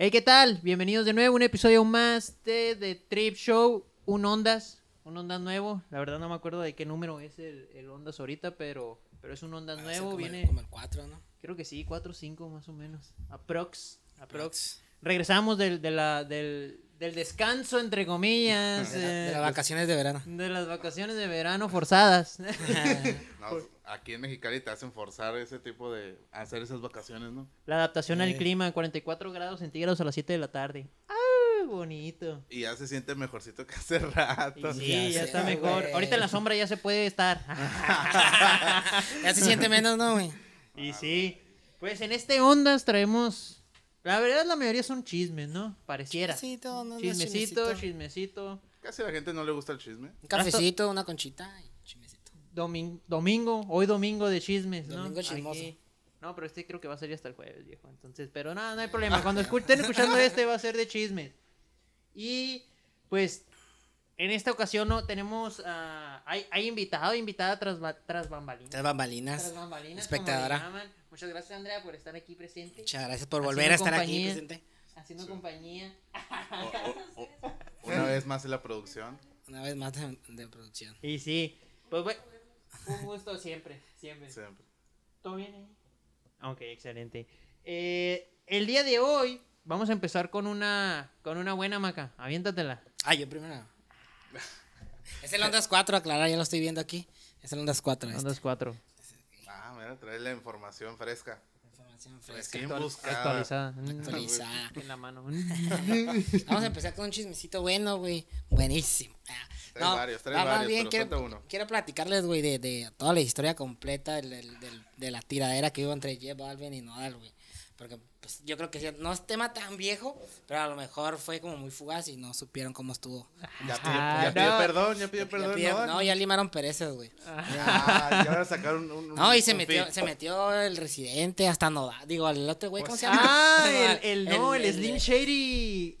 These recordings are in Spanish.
Hey, ¿qué tal? Bienvenidos de nuevo a un episodio más de The Trip Show. Un Ondas, un Ondas nuevo. La verdad no me acuerdo de qué número es el, el Ondas ahorita, pero, pero es un Ondas Va a ser nuevo. como el- Viene, Como el 4, ¿no? creo que sí, 4 o 5 más o menos. Aprox. Aprox. Regresamos del, de la, del, del descanso, entre comillas. De, la- de eh, las vacaciones de verano. de las vacaciones de verano forzadas. No, aquí en Mexicali te hacen forzar ese tipo de hacer esas vacaciones, ¿no? La adaptación al Eh. clima, 44 grados centígrados a las 7 de la tarde. ¡Ah! Bonito. Y ya se siente mejorcito que hace rato. Sí, Ya está mejor. Ahorita en la sombra ya se puede estar. Ya se siente menos, ¿no, güey? y sí. Pues en este Ondas traemos. La verdad, la mayoría son chismes, ¿no? Pareciera. Chismecito, no, no, Chismecito, chismecito. chismecito. Casi a la gente no le gusta el chisme. Un cafecito, una conchita y chismecito. Domin- domingo, hoy domingo de chismes, ¿no? Domingo chismoso. Aquí. No, pero este creo que va a salir hasta el jueves, viejo. Entonces, pero nada, no hay problema. Cuando escu- estén escuchando este va a ser de chismes. Y pues en esta ocasión no tenemos ah, hay, hay invitado, invitada tras, tras bambalinas. Tres bambalinas. Tras bambalinas, Espectadora. Muchas gracias, Andrea, por estar aquí presente. Muchas gracias por Haciendo volver a estar aquí presente. Haciendo compañía. O- o- o- una vez más en la producción. Una vez más de, de producción. Y sí, pues bueno, un gusto siempre, siempre. Siempre. ¿Todo bien ahí? Ok, excelente. Eh, el día de hoy vamos a empezar con una con una buena maca. Aviéntatela. Ah, yo primero. Es el Ondas 4, aclarar, ya lo estoy viendo aquí. Es el Ondas 4. este. Ondas 4. Ah, mira, trae la información fresca. Información fresca. Recién Actual- actualizada. Actualizada. En la mano. Vamos a empezar con un chismecito bueno, güey. Buenísimo. Ah, Trae varios, trae va- va varios, pero quiero, uno. quiero platicarles, güey, de, de toda la historia completa del- del- del- de la tiradera que hubo entre J Balvin y Nodal, güey. Porque pues, yo creo que no es tema tan viejo, pero a lo mejor fue como muy fugaz y no supieron cómo estuvo. Ya pidió, perdón, ya pidió Ya perdón. no, no, ya limaron pereces, güey. Ah, ya van a sacar un. un- No, y se un metió, se metió el residente hasta Nodal. Digo, el otro güey, ¿cómo Pues se llama? ah, el, el no, el, el- Slim Shady.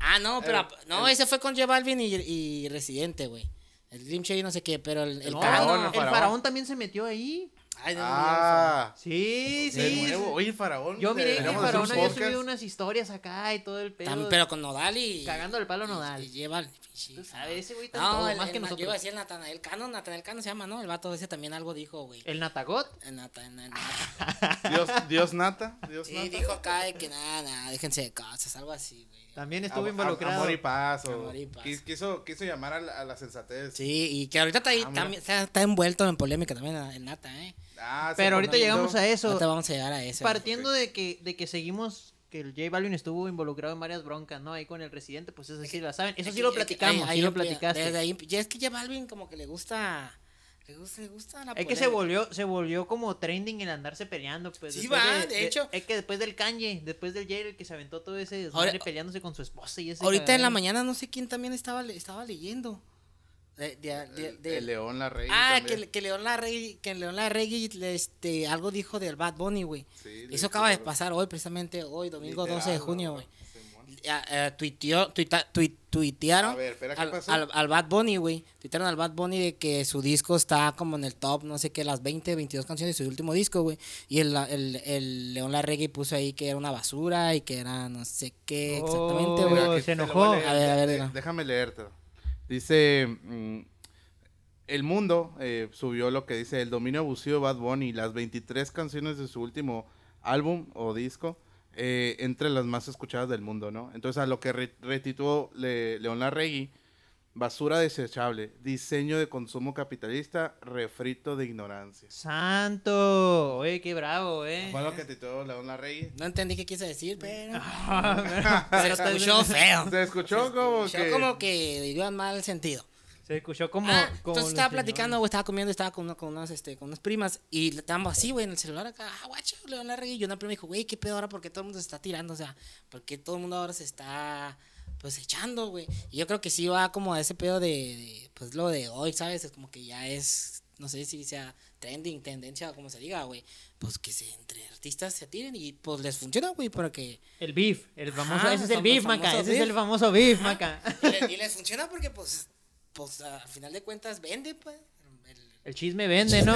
Ah, no, pero El- no, el- ese fue con J Balvin y, y Residente, güey. El Dream Shady no sé qué, pero el, el No, faraón, el faraón también se metió ahí. Ay, no, Ah, Sí, de sí. nuevo. Oye, Faraón. Yo miré que el faraón había podcast. subido unas historias acá y todo el pedo. Tam- pero con Nodal y. Cagando el palo y- Nodal. Y, lleva. Tú sabes, ese güey está No, todo, el, más que el- yo nosotros. iba a decir el Natanael Cano, Natanael Cano se llama, ¿no? El vato ese también algo dijo, güey. El Natagot. El Nata- el Nata- Dios, Dios nata. Dios Sí, nata. dijo acá de que nada, nada, déjense de cosas, algo así, güey. También estuvo involucrado. Amor y paz. o- Amor y paz. quis- Quiso, quiso llamar a la, a la sensatez. Sí, y que ahorita está, ahí, Ah, también, está, está envuelto en polémica también el Nata, ¿eh? Ah, Pero ahorita llegamos a eso. Ahorita vamos a llegar a eso. Partiendo de que, de que seguimos que el J Balvin estuvo involucrado en varias broncas, ¿no? Ahí con el residente, pues eso sí la saben. Eso Es sí que- lo es que platicamos, ahí- sí lo platicaste. Desde ahí, ya es que J Balvin como que le gusta, le gusta, le gusta la Es que se volvió, se volvió como trending el andarse peleando, pues. Sí, va, de hecho. Es que después del Kanye, después del J que se aventó todo ese Ahora- desmadre peleándose con su esposa y ese Ahorita en la mañana no sé quién también estaba, estaba leyendo. De, de- de- El, de- el León la Rey. ah, también. que, que León Larregui, que León Larregui, le- este, algo dijo del Bad Bunny, güey. Sí, Eso acaba de pasar hoy, precisamente hoy, domingo Literal, 12 de ¿no, junio, güey. Eh, tuiteó, tuita- tuitearon A ver, espera, ¿qué al, al- al Bad Bunny, güey. Tuitearon al Bad Bunny de que su disco está como en el top, no sé qué, las 20, 22 canciones de su último disco, güey. Y el, el, el León Larregui puso ahí que era una basura y que era no sé qué exactamente, Oh, güey. Se enojó. voy leer, A ver, a ver. Déjame leértelo. Dice. mm, el mundo eh, subió lo que dice el dominio abusivo de Bad Bunny, las 23 canciones de su último álbum o disco, eh, entre las más escuchadas del mundo, ¿no? Entonces a lo que re- retituó Le- León Larregui, basura desechable, diseño de consumo capitalista, refrito de ignorancia. Santo, oye, qué bravo, eh. Fue lo que tituló León Larregui. No entendí qué quiso decir, pero Ah, se escuchó feo. Se escuchó como Se escuchó que... como que dio en mal sentido. Se escuchó como. Ah, como entonces estaba platicando, güey, estaba comiendo, estaba con, con unas, este, con unas primas y estábamos así, güey, en el celular acá, ah, guacho, León Larregui, y una prima dijo, güey, qué pedo ahora, porque todo el mundo se está tirando, o sea, porque todo el mundo ahora se está, pues, echando, güey, y yo creo que sí va como a ese pedo de, de, pues, lo de hoy, ¿sabes? Es como que ya es, no sé si sea trending, tendencia, o como se diga, güey, pues, que se, entre artistas se tiren y, pues, les funciona, güey, porque, El beef, el famoso. Ajá, ese es el beef, maca. Ese es el famoso beef, maca. y, le- y les funciona porque, pues, pues, al final de cuentas vende, pues, el- El chisme vende, ¿no?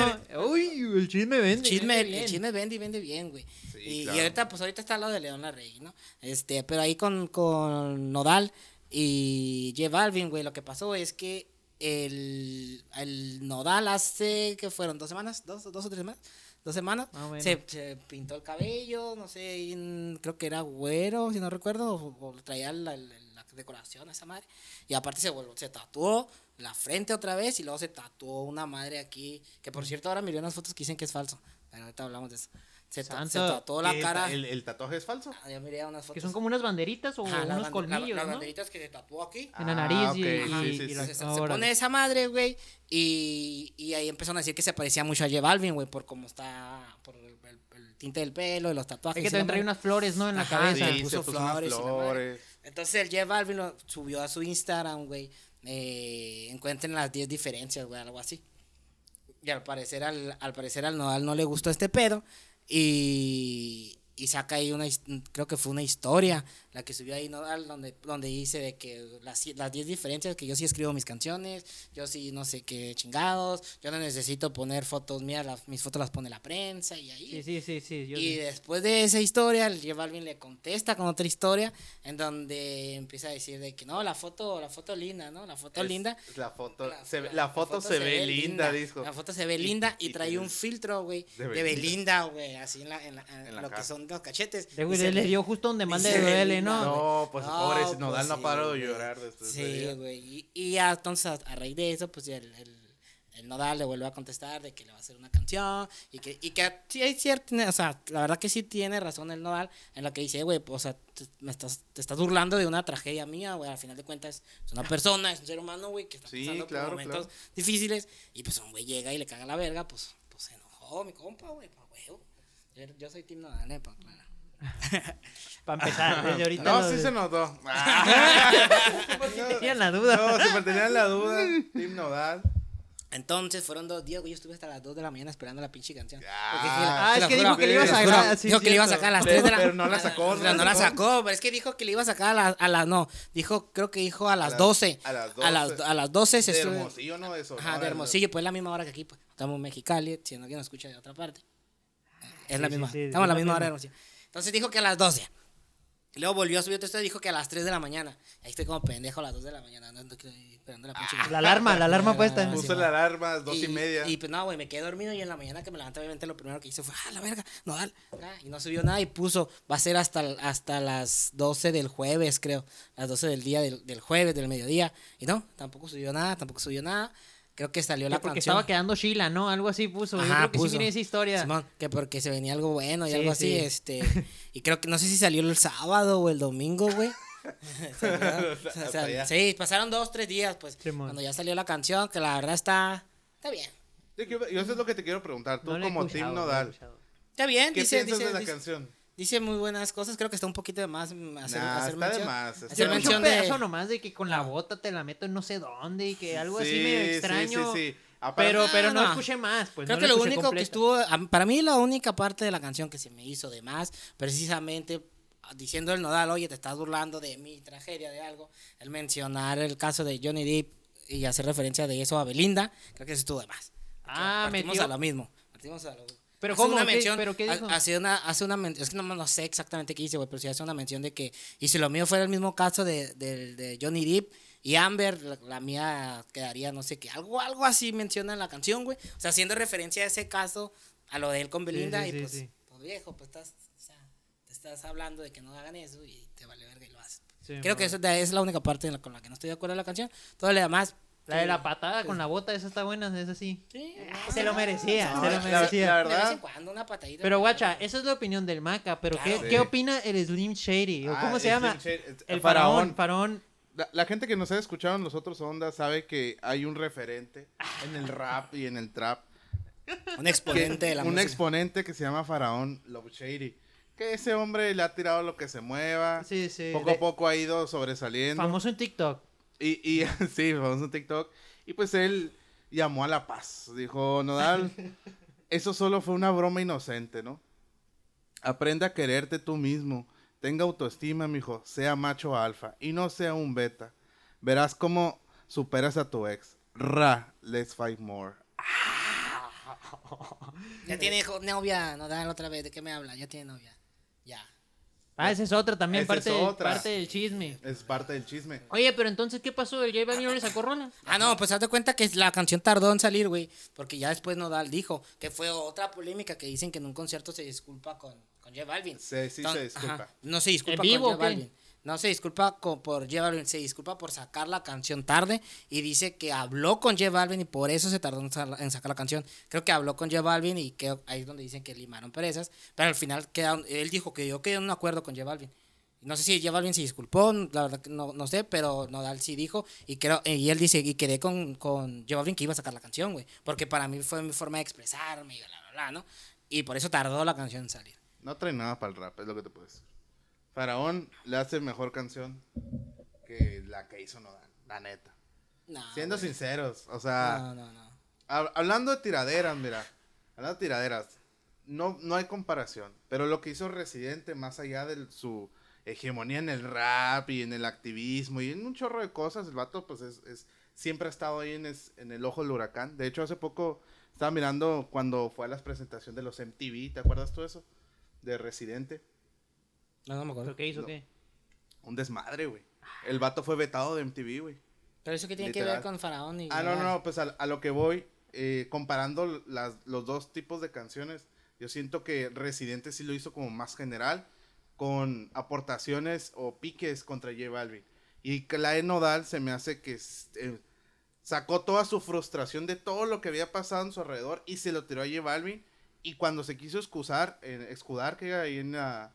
Uy, el chisme vende. Chisme, vende el chisme vende y vende bien, güey. Sí, y, y claro. ahorita, pues ahorita está al lado de León Larregui, ¿no? Este, pero ahí con, con Nodal y J Balvin, güey, lo que pasó es que el, el Nodal hace, que fueron? ¿Dos semanas? ¿Dos, dos o tres semanas? Dos semanas. Menos. Se, se pintó el cabello, no sé, creo que era güero, si no recuerdo, o, o traía la decoración, esa madre. Y aparte se, volvió- se tatuó la frente otra vez y luego se tatuó una madre aquí, que por cierto ahora miré unas fotos que dicen que es falso, pero ahorita hablamos de eso. Se, ta- se tatuó la ¿Qué, cara. ¿El, el tatuaje es falso? Ah, Yo miré unas fotos. Que son como unas banderitas o las unos bande- la- colmillos, las ¿no? banderitas que se tatuó aquí. En la Ah, nariz y, ok, y- sí, y sí, la- sí. Se, pone esa madre, güey, y, y ahí empezaron a decir que se parecía mucho a J Balvin, güey, por cómo está, por el, el- el tinte del pelo y los tatuajes. Es que también trae unas flores, ¿no? En la Ajá, cabeza. sí. Puso se puso unas flores y la madre. flores. Entonces el J Balvin lo subió a su Instagram, güey. Eh, encuentren las 10 diferencias, güey, algo así. Y al parecer al, al parecer al Nodal no le gustó este pedo. Y, y saca ahí una, creo que fue una historia, la que subió ahí Nodal, donde, donde dice de que las, las 10 diferencias, que yo sí escribo mis canciones, yo sí no sé qué chingados, yo no necesito poner fotos mías, las- mis fotos las pone la prensa y ahí. Sí, sí, sí, sí. yo Y sé. después de esa historia, el J Balvin le contesta con otra historia en donde empieza a decir de que no, la foto, la foto linda, ¿no? La foto Es- linda. La foto, La, se, ve- la- la foto se, ve linda, dijo. La foto se ve Y- linda y, y trae un filtro, güey, de de Belinda, güey, así en, la, en, la- en En la lo que son los cachetes. De güey, se le, le ve- dio justo donde más y ¿no? No, pues No, pobre, pues Nodal no sí, paró de llorar después de Sí, güey. Y, y ya entonces a, a raíz de eso, pues ya el, el, el Nodal le vuelve a contestar de que le va a hacer una canción y que, y que sí hay cierto, o sea, la verdad que sí tiene razón el Nodal en lo que dice, güey, pues, o sea, te, me estás, te estás burlando de una tragedia mía, güey, al final de cuentas es una persona, es un ser humano, güey, que está Sí, pasando claro, por momentos claro. difíciles y pues un güey llega y le caga la verga, pues, pues se enojó mi compa, güey, pues, güey. Yo, yo soy Team Nodal, eh, pa' aclarar. Para empezar, desde ahorita. No, sí de- se notó. Tenían la duda. No, se mantenían la duda. Team Nodal. Entonces fueron dos días, güey. Yo estuve hasta las 2 de la mañana esperando la pinche canción. Ah, Ah, es que dijo que le iba a sacar, dijo que le iba a sacar a las Pero- 3 de la pero no la sacó, No, ¿no no la la sacó? pero es que dijo que le iba a sacar a las. No, dijo, creo que dijo a las las- 12. a las A las, 12. a las 12 se De estuvo- Hermosillo, ¿no? Eso. Ajá, de Hermosillo, pues es la misma hora que aquí, pues. Estamos en Mexicali, si alguien nos escucha de otra parte. Es la misma. sí, sí, Estamos a la misma hora de Hermosillo. Entonces dijo que a las 12. Y luego volvió a subir otro y dijo que a las 3 de la mañana. Ahí estoy como pendejo a las 2 de la mañana, andando esperando la pinche. La alarma, la alarma puesta. Puso la alarma, dos y, y media. Y pues no, güey, me quedé dormido y en la mañana que me levanté, obviamente lo primero que hice fue, ah, la verga, no, dale. ah, Y no subió nada y puso, va a ser hasta, hasta las 12 del jueves, creo. Las 12 del día del, del jueves, del mediodía. Y no, tampoco subió nada, tampoco subió nada. Creo que salió la Que porque canción. estaba quedando Sheila, ¿no? Algo así puso. Yo Ajá, creo que puso. sí miré esa historia. Simón, que porque se venía algo bueno y Sí, algo así, sí. este. Y creo que no sé si salió el sábado o el domingo, güey. O sea, sí, pasaron dos, tres días, pues. Simón. cuando ya salió la canción, que la verdad está. Está bien. Yo, yo eso es lo que te quiero preguntar. Tú No la como no la he Nodal. Está bien, ¿qué dice, piensas dice, de la dice- canción? Dice muy buenas cosas. Creo que está un poquito de más hacer, Nah, hacer está de mención. más, está Hacer de mención un de- pedazo nomás de que con la bota te la meto en no sé dónde y que algo así medio Sí, sí, extraño. Sí, sí, Aparte- Pero, pero no, no. escuché más, pues. Creo no que lo único que estuvo, a- para mí la única parte de la canción que se me hizo de más, precisamente ah, diciendo el nodal, oye, te estás burlando de mi tragedia, de algo, el mencionar el caso de Johnny Depp y hacer referencia de eso a Belinda, creo que eso estuvo de más. Ah, partimos metió- a lo mismo, partimos a lo Pero hace ¿cómo? Una ¿Qué? mención, ¿Pero qué dijo? Hace una, hace una es que no, no sé exactamente qué dice, güey, pero sí hace una mención de que, y si lo mío fuera el mismo caso de, de, de Johnny Depp y Amber, la, la mía quedaría, no sé qué, algo, algo así menciona en la canción, güey. O sea, haciendo referencia a ese caso, a lo de él con Belinda, sí, y pues, sí. pues viejo, pues estás, o sea, te estás hablando de que no hagan eso y te vale verga y lo haces. Creo que eso es la única parte la- con la que no estoy de acuerdo en la canción. Todo lo demás. La de la patada con la bota, esa está buena, esa sí. Sí, Se lo merecía, No, se lo la- merecía. la De vez verdad. en cuando una patadita. Pero guacha, esa es la opinión del Maca, pero ¿qué, Claro. ¿qué Sí. opina el Slim Shady? ¿O Ah, ¿Cómo se el llama? El faraón. faraón. La, la gente que nos ha escuchado en los otros ondas sabe que hay un referente en el rap y en el trap. Un que- exponente de la un música. exponente que se llama Faraón Love Shady. Que ese hombre le ha tirado lo que se mueva. Sí, sí. poco de- a poco ha ido sobresaliendo. Famoso en TikTok. Y, y sí, famoso en TikTok. Y pues él llamó a la paz. Dijo, Nodal, eso solo fue una broma inocente, ¿no? Aprende a quererte tú mismo. Tenga autoestima, mijo. Sea macho alfa. Y no sea un beta. Verás cómo superas a tu ex. Ra, let's fight more. Ya tiene novia, no da otra vez, ¿de qué me habla? Ya tiene novia. Ya. Ah, esa es otra también, Esa parte, es otra. parte del chisme. Es parte del chisme. Oye, pero entonces, ¿qué pasó? ¿El J Balvin no le sacó rola? Ah, no, pues haz de cuenta que la canción tardó en salir, güey. Porque ya después Nodal dijo que fue otra polémica que dicen que en un concierto se disculpa con, con J Balvin. Sí, sí se disculpa. No se disculpa ¿En vivo con J? Balvin. No se disculpa por J Balvin, se disculpa por sacar la canción tarde y dice que habló con J Balvin y por eso se tardó en, sa- en sacar la canción. Creo que habló con J Balvin y que ahí es donde dicen que limaron perezas, pero al final quedaron, él dijo que yo quedé en un acuerdo con J Balvin. No sé si J Balvin se disculpó, la verdad que no, no sé, pero Nodal sí dijo y creo y él dice y quedé con, con J Balvin que iba a sacar la canción, güey, porque para mí fue mi forma de expresarme y bla, bla, bla, ¿no? Y por eso tardó la canción en salir. No trae nada para el rap, es lo que te puedo decir. Faraón le hace mejor canción que la que hizo Nodal, la neta. No, Siendo güey. sinceros, o sea, no, no, no. hab- hablando de tiraderas, mira, hablando de tiraderas, no, no hay comparación. Pero lo que hizo Residente, más allá de su hegemonía en el rap y en el activismo y en un chorro de cosas, el vato, pues es, es- siempre ha estado ahí en, es- en el ojo del huracán. De hecho, hace poco estaba mirando cuando fue a las presentaciones de los MTV, ¿te acuerdas tú de eso? De Residente. No, no me acuerdo. ¿Pero qué hizo No. qué? Un desmadre, güey. El vato fue vetado de MTV, güey. Pero eso que tiene que ver con Faraón y. Ah, no, no, pues a, a lo que voy, eh, comparando las, los dos tipos de canciones, yo siento que Residente sí lo hizo como más general, con aportaciones o piques contra J Balvin. Y que la de Nodal se me hace que eh, sacó toda su frustración de todo lo que había pasado en su alrededor y se lo tiró a J Balvin. Y cuando se quiso excusar, eh, escudar que ahí en, la-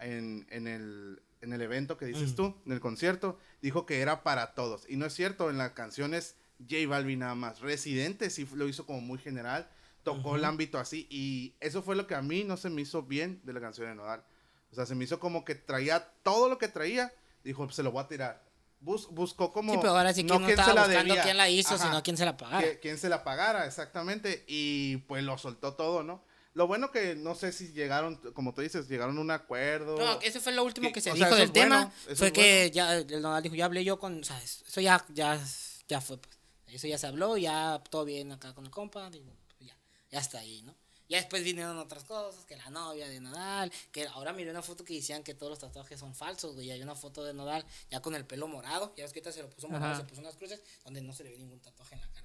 en, en el, en el evento que dices Mm. tú, en el concierto, dijo que era para todos. Y no es cierto, en la canción es J Balvin nada más. Residente sí lo hizo como muy general, tocó el Ujú. ámbito así. Y eso fue lo que a mí no se me hizo bien de la canción de Nodal. O sea, se me hizo como que traía todo lo que traía, dijo, "Pues, se lo voy a tirar. Bus- buscó como... Sí, pero ahora sí que no, quién estaba se la buscando debía. quién la hizo, Ajá sino quién se la pagara. que- quién se la pagara, exactamente. Y pues lo soltó todo, ¿no? Lo bueno que no sé si llegaron, como tú dices, llegaron a un acuerdo. No, eso fue lo último que- que se o sea, dijo eso del bueno, tema. fue es que bueno. ya el Nodal dijo, ya hablé yo con, o sea, eso ya, ya, ya fue, pues. Eso ya se habló, ya todo bien acá con el compa, y, pues, ya, ya está ahí, ¿no? Ya después vinieron otras cosas, que la novia de Nodal, que ahora miré una foto que decían que todos los tatuajes son falsos, güey. Hay una foto de Nodal ya con el pelo morado, ya ves que ahorita se lo puso morado, Ajá. se puso unas cruces, donde no se le ve ningún tatuaje en la cara.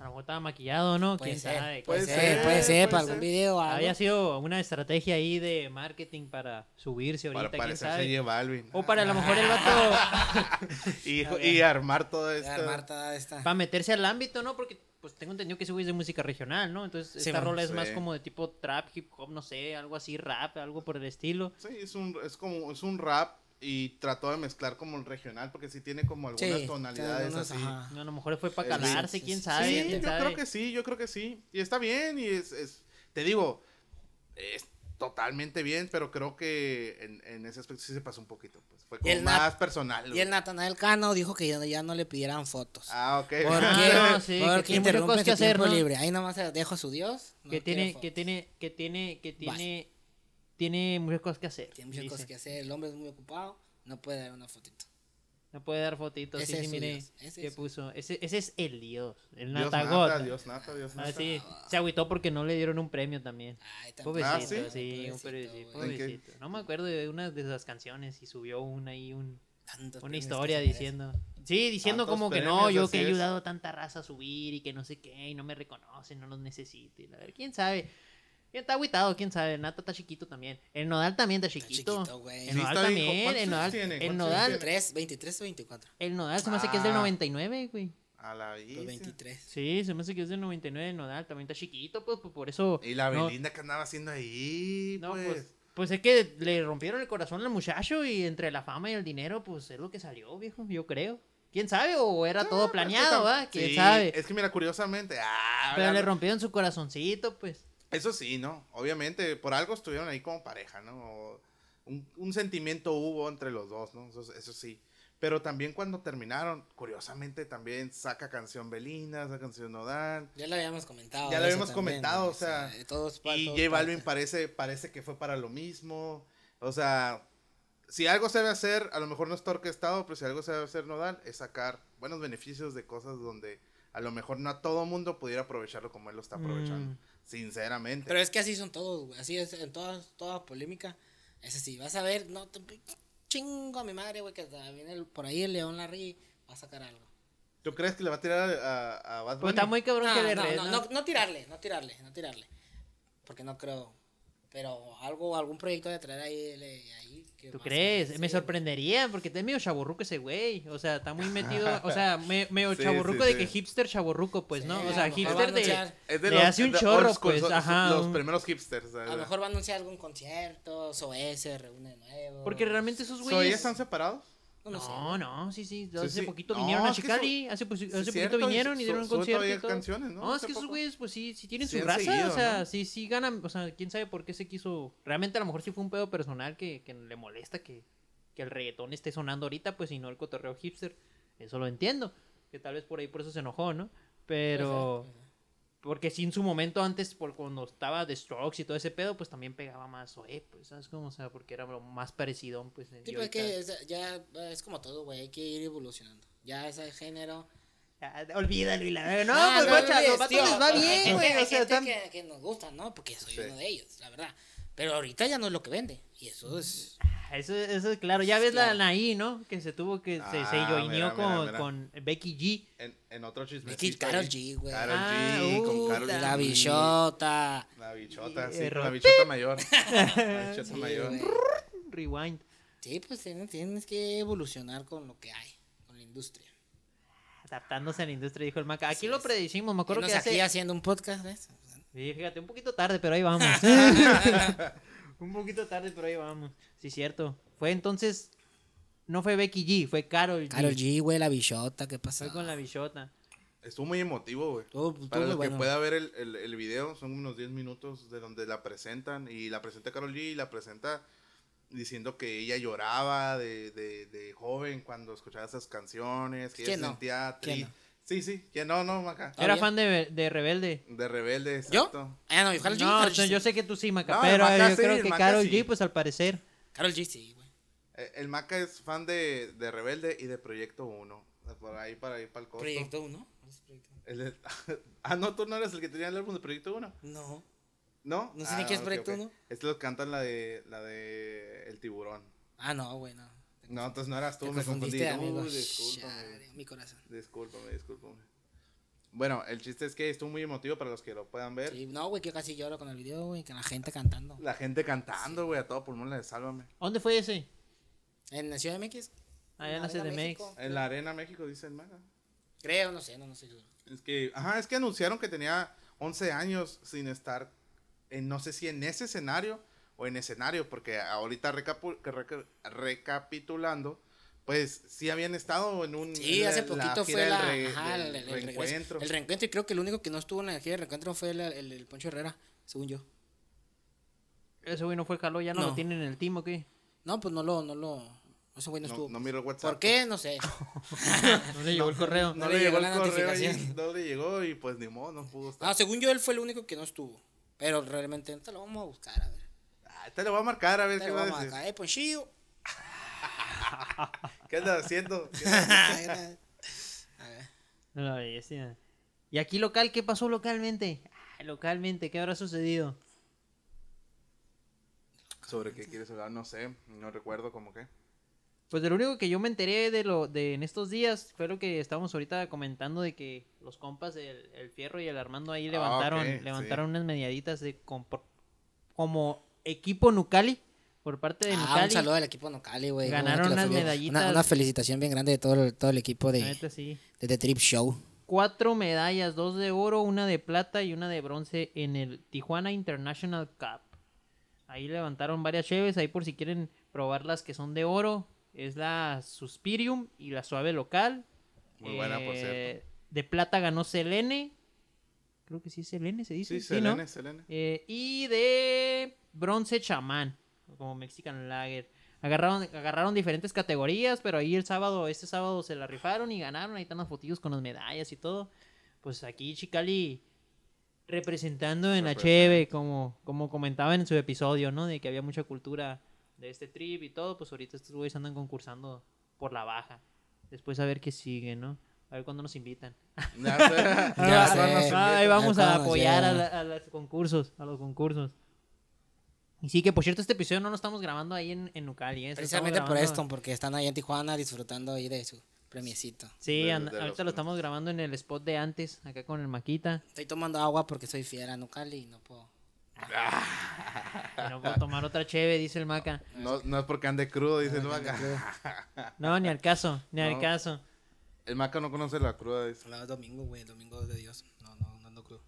A lo mejor estaba maquillado, ¿no? Puede ¿Quién ser, sabe? puede ser, ser, puede ser, para algún video algo. Había sido una estrategia ahí de marketing para subirse para ahorita, quién parecerse a sabe. J Balvin. O para a lo mejor el vato Y, y armar todo esto. Ya, Marta, esta. para meterse al ámbito, ¿no? Porque pues tengo entendido que ese güey es de música regional, ¿no? Entonces Sí, esta man. rola es más como de tipo trap, hip hop, no sé, algo así, rap, algo por el estilo. Sí, es un, es como, es un rap y trató de mezclar como el regional porque sí tiene como algunas Sí, tonalidades así. ajá. No, a lo mejor fue para bien. calarse, Sí, quién sabe, Sí, quién yo sabe. creo que sí, yo creo que sí. Y está bien y es, es te digo, es totalmente bien, pero creo que en, en ese aspecto sí se pasó un poquito. Pues. Fue como el Nat- más personal. Y güey. el Natanael Cano dijo que ya, ya no le pidieran fotos. Ah, ok. ¿Por qué? Ah, no, sí, que Porque interrumpe su hacer, tiempo ¿no? libre. Ahí nomás dejo a su Dios. no que tiene, que tiene, que tiene, que tiene, tiene muchas cosas que hacer. Tiene muchas dice. cosas que hacer. El hombre es muy ocupado. No puede dar una fotito. No puede dar fotitos, sí, Ese sí, es su mire, Dios, ese que es su- puso. Ese, ese es el Dios, el Dios Natagot. nata, Dios nata, Dios Ah, nata. sí, se agüitó porque no le dieron un premio también. Ay, Ah, Pobrecito, ¿sí? sí, un Pobrecito, pobrecito, güey. ¿En qué? pobrecito. No me acuerdo de una de esas canciones y subió una y un, Tantos una historia diciendo. Sí, diciendo Tantos como que no, yo que he ayudado a tanta raza a subir y que no sé qué, y no me reconocen, no los necesito. Y la verdad, quién sabe. Ya está agüitado, quién sabe. El Nata está chiquito también. El Nodal también está Está chiquito. chiquito, güey. el Sí, Nodal está bien. también. ¿Cuántos El Nodal, tiene? el ¿Cuántos Nodal, años 23, 23 o 24. el Nodal se me hace que es del Ah. 99, güey. A la Pues vista. 23. Sí, se me hace que es del 99 el Nodal. También está chiquito, pues, pues, por eso. Y la no- Belinda que andaba haciendo ahí, No, pues. pues, pues es que le rompieron el corazón al muchacho y entre la fama y el dinero, pues es lo que salió, viejo, yo creo. ¿Quién sabe? O era todo Ah, planeado, ¿va? ¿Quién sí, sabe? Es que mira, curiosamente, ah, Pero le rompieron su corazoncito, pues. Eso sí, ¿no? Obviamente, por algo estuvieron ahí como pareja, ¿no? O Un, un sentimiento hubo entre los dos, ¿no? Eso, eso sí. Pero también cuando terminaron, curiosamente también saca canción Belinda, saca canción Nodal. Ya lo habíamos comentado. Ya lo habíamos también, comentado, ¿no? o sea, de todos pa- Y todos J Balvin parece, parece que fue para lo mismo. O sea, si algo se debe hacer, a lo mejor no está orquestado, pero si algo se debe hacer Nodal, es sacar buenos beneficios de cosas donde a lo mejor no a todo mundo pudiera aprovecharlo como él lo está aprovechando. Mm. Sinceramente. Pero es que así son todos, güey. Así es en toda, toda polémica. Es así, vas a ver, no, te, chingo a mi madre, güey, que viene el- por ahí el León Larry va a sacar algo. ¿Tú crees que le va a tirar a, a Bad Pues Bunny? está muy cabrón No, que le no, no, ¿no? no, no tirarle, no tirarle, no tirarle. Porque no creo. Pero algo, algún proyecto de traer ahí, le- ahí ¿Tú crees? Me sorprendería porque está medio chaborruco ese güey. O sea, está muy metido. O sea, me, medio Sí, sí, de que hipster chaborruco, pues, Sí, ¿no? O sea, hipster de. Es de Le los, hace un de chorro, school, pues, son- ajá, Los primeros hipsters. A lo mejor va a anunciar algún concierto, OS se reúne de nuevo. Porque realmente esos ¿So güeyes. ellos están separados? No, sé. No, sí, sí. Hace sí. poquito No, vinieron a Chicali. Hace, hace poquito cierto, vinieron y dieron un concierto. todavía y todo. canciones, ¿no? No, es que esos güeyes, pues sí, sí tienen Sí su raza. seguido, o sea, ¿no? sí, sí ganan. O sea, quién sabe por qué se quiso. Realmente a lo mejor sí fue un pedo personal que, que le molesta que, que el reggaetón esté sonando ahorita, pues y no el cotorreo hipster. Eso lo entiendo. Que tal vez por ahí por eso se enojó, ¿no? Pero. Porque sí, en su momento antes, por cuando estaba The Strokes y todo ese pedo, pues también pegaba más Zoé, pues, ¿sabes cómo? O sea, porque era lo más parecido, pues. Sí, pues ahorita- que es- ya es como todo, güey, hay que ir evolucionando. Ya ese género. Ya, olvídalo y la verdad. No, Ah, pues no, guacha, no, tío, les va bien, güey. Hay O sea, gente están- que, que nos gusta, ¿no? Porque soy Sí. uno de ellos, la verdad. Pero ahorita ya no es lo que vende. Y eso es. Eso, eso es claro. Ya ves la Claro. Naí, ¿no? Que se tuvo que. se, Ah, mira, con, mira, mira. con Becky G. En, en otro chisme. Becky Karol G, güey. Karol Ah, G, con. Karol G. La bichota. La bichota, sí, la bichota mayor. La bichota Sí, mayor. Rewind. Sí, pues tienes, que evolucionar con lo que hay, con la industria. Adaptándose a la industria, dijo el Maca. Aquí lo predicimos, me acuerdo que aquí hace. haciendo un podcast, ¿ves? Sí, fíjate, un poquito tarde, pero ahí vamos. un poquito tarde, pero ahí vamos. Sí, cierto. Fue entonces. No fue Becky G, fue Carol G. Karol G, güey, la bichota, ¿qué? Fue con la bichota. Estuvo muy emotivo, güey. Estuvo- estuvo Para los que bueno. pueda ver el, el, el video, son unos 10 minutos de donde la presentan. Y la presenta Karol G y la presenta diciendo que ella lloraba de, de, de joven cuando escuchaba esas canciones, que ella ¿Quién no? sentía ¿Quién tri- no? Sí, sí, que no, no, Maca. Ah, Era fan de, de Rebelde. De rebelde, ¿Yo? exacto. Ah, no, Karol G. No, Karol G, yo sí. sé que tú sí, Maca, No, el pero Maca yo sí, creo el que Maca Carol sí. G, pues al parecer. Karol G, sí, güey. Eh, El Maca es fan de, de Rebelde y de Proyecto 1. Por ahí, para ir para el costo. Proyecto 1. ¿Cuál es Proyecto El de- ah, no, tú no eres el que tenía el álbum de Proyecto 1. 1? No. ¿No? No sé ni Ah, qué es ok, Proyecto ok. 1. Este lo cantan la de, la de El Tiburón. Ah, no, güey, no. No, entonces no eras tú, Te me confundí. amigo. Uy, discúlpame. Chale, mi corazón. Discúlpame, discúlpame. Bueno, el chiste es que estuvo muy emotivo para los que lo puedan ver. Sí, no, güey, que casi lloro con el video, güey, que la gente cantando. La gente cantando, güey, a todo pulmón la de Sálvame. ¿Dónde fue ese? En la Ciudad de MX. Allá en la Arena CDMX. México, En la Arena México, dice el Maga. Creo, no sé, no, no sé. Es que, ajá, es que anunciaron que tenía 11 años sin estar, en, no sé si en ese escenario o en escenario, porque ahorita recapitulando, pues sí habían estado en un... Sí, en hace la poquito fue del la, re- ajá, del el, el- el regreso. reencuentro. El reencuentro, y creo que el único que no estuvo en la gira de reencuentro fue el, el, el Poncho Herrera, según yo. Ese güey no fue Jalo, ya no, lo No. tienen en el team, ¿o qué? No, pues no lo, no lo, ese güey no, No, estuvo. no miro el WhatsApp. ¿Por qué? No sé. No le llegó el correo. No, No le le llegó llegó la correo y notificación. no le llegó y pues ni modo, no pudo estar. No, según yo él fue el único que no estuvo. Pero realmente ahorita lo vamos a buscar, a ver. Ah, te lo voy a marcar a ver qué lo va a vamos a decir. acá, eh, Ponchillo. ¿Qué andas haciendo? ¿Qué andas haciendo? ¿Y aquí local qué pasó localmente? Ah, localmente, ¿qué habrá sucedido? ¿Sobre qué quieres hablar? No sé, no recuerdo como que. Pues de lo único que yo me enteré de lo de en estos días fue lo que estábamos ahorita comentando de que los compas el, el Fierro y el Armando ahí Ah, levantaron levantaron sí. unas mediaditas de como equipo Nucali por parte de Ah, un Nucali. saludo al equipo Nocali, güey. Ganaron le unas medallitas. Una, una felicitación bien grande de todo el, todo el equipo de, neta, sí. de The Trip Show. Cuatro medallas, dos de oro, una de plata y una de bronce en el Tijuana International Cup. Ahí levantaron varias cheves, ahí por si quieren probar las que son de oro. Es la Suspirium y la Suave Local. Muy buena, por cierto. Eh, De plata ganó Selene. Creo que sí es Selene, se dice. Sí, ¿no? Selene, Selene. Eh, y de bronce chamán, como Mexican Lager. Agarraron, agarraron diferentes categorías, pero ahí el sábado, este sábado se la rifaron y ganaron. Ahí están las fotillos con las medallas y todo. Pues aquí Chicali representando en la Representa. Cheve, como, como comentaba en su episodio, ¿no? De que había mucha cultura de este trip y todo. Pues ahorita estos güeyes andan concursando por la baja. Después a ver qué sigue, ¿no? A ver cuándo nos invitan. Ya sé. Ya Ah, sé. Cuando nos ah, ahí vamos a apoyar a, la- a los concursos, a los concursos. Y sí, que por cierto, este episodio no lo estamos grabando ahí en, en Ucali, ¿eh? Estamos Precisamente por esto, porque están ahí en Tijuana disfrutando ahí de su premiecito. Sí, de- anda- de los ahorita lo estamos grabando en el spot de antes, acá con el Maquita. Estoy tomando agua porque soy fiera en Ucali y no puedo. Y no puedo tomar otra cheve, dice el Maca. No, no es porque ande crudo, dice el No, Maca. no, ni al caso, ni al caso. El Maca no conoce la cruda, dice. no. domingo, güey, domingo de Dios. No, no, no ando crudo.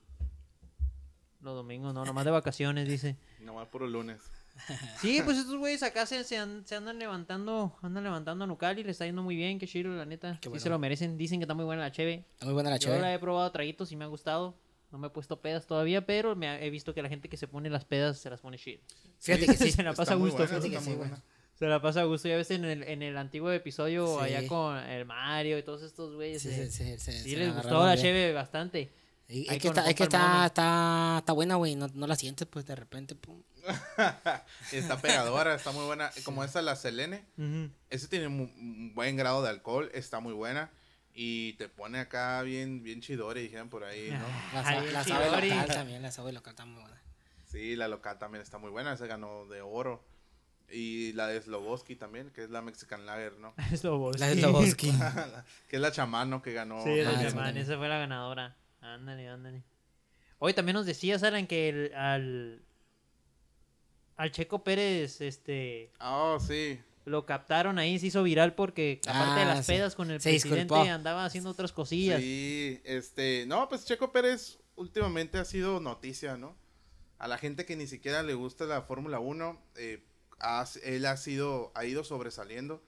Los domingos, no, nomás de vacaciones, dice. Nomás puro lunes. Sí, pues estos güeyes acá se, se, an- se andan levantando, andan levantando a Nucali, le está yendo muy bien, qué chido, la neta. Qué Sí bueno. se lo merecen, dicen que está muy buena la cheve. Está muy buena la Yo la he probado a traguitos y me ha gustado. No me he puesto pedas todavía, pero me ha- he visto que la gente que se pone las pedas se las pone chido. Fíjate que sí. se la pasa a gusto. buena, fíjate que sí, güey. Se la pasa a gusto. Ya ves en el, en el antiguo episodio Sí. allá con el Mario y todos estos güeyes. Sí, eh, sí, sí, sí, sí se les la gustó la cheve bastante. Y Es que, está, es que está, está, está buena, güey. No, no la sientes, pues de repente, pum. Está pegadora, está muy buena. Como esa, la Selene. Ujú. Ese tiene un buen grado de alcohol, está muy buena. Y te pone acá bien, bien chidori, dijeron por ahí, ¿no? La, Ay, sa- la sabe local también, la sabe local está muy buena. Sí, la local también está muy buena, esa ganó de oro. Y la de Sloboski también, que es la Mexican Lager, ¿no? Es Loboski. La de Sloboski. que es la chamano que ganó. Sí, la Ah, chamán, esa fue la ganadora. Ándale, ándale. Hoy también nos decía, Alan, que el- al, al Checo Pérez, este, Oh, sí. lo captaron ahí, se hizo viral porque aparte de Ah, las sí. pedas con el Se presidente disculpó. andaba haciendo otras cosillas. Sí, este, no, pues Checo Pérez últimamente ha sido noticia, ¿no? A la gente que ni siquiera le gusta la Fórmula 1, eh, ha- él ha sido, ha ido sobresaliendo.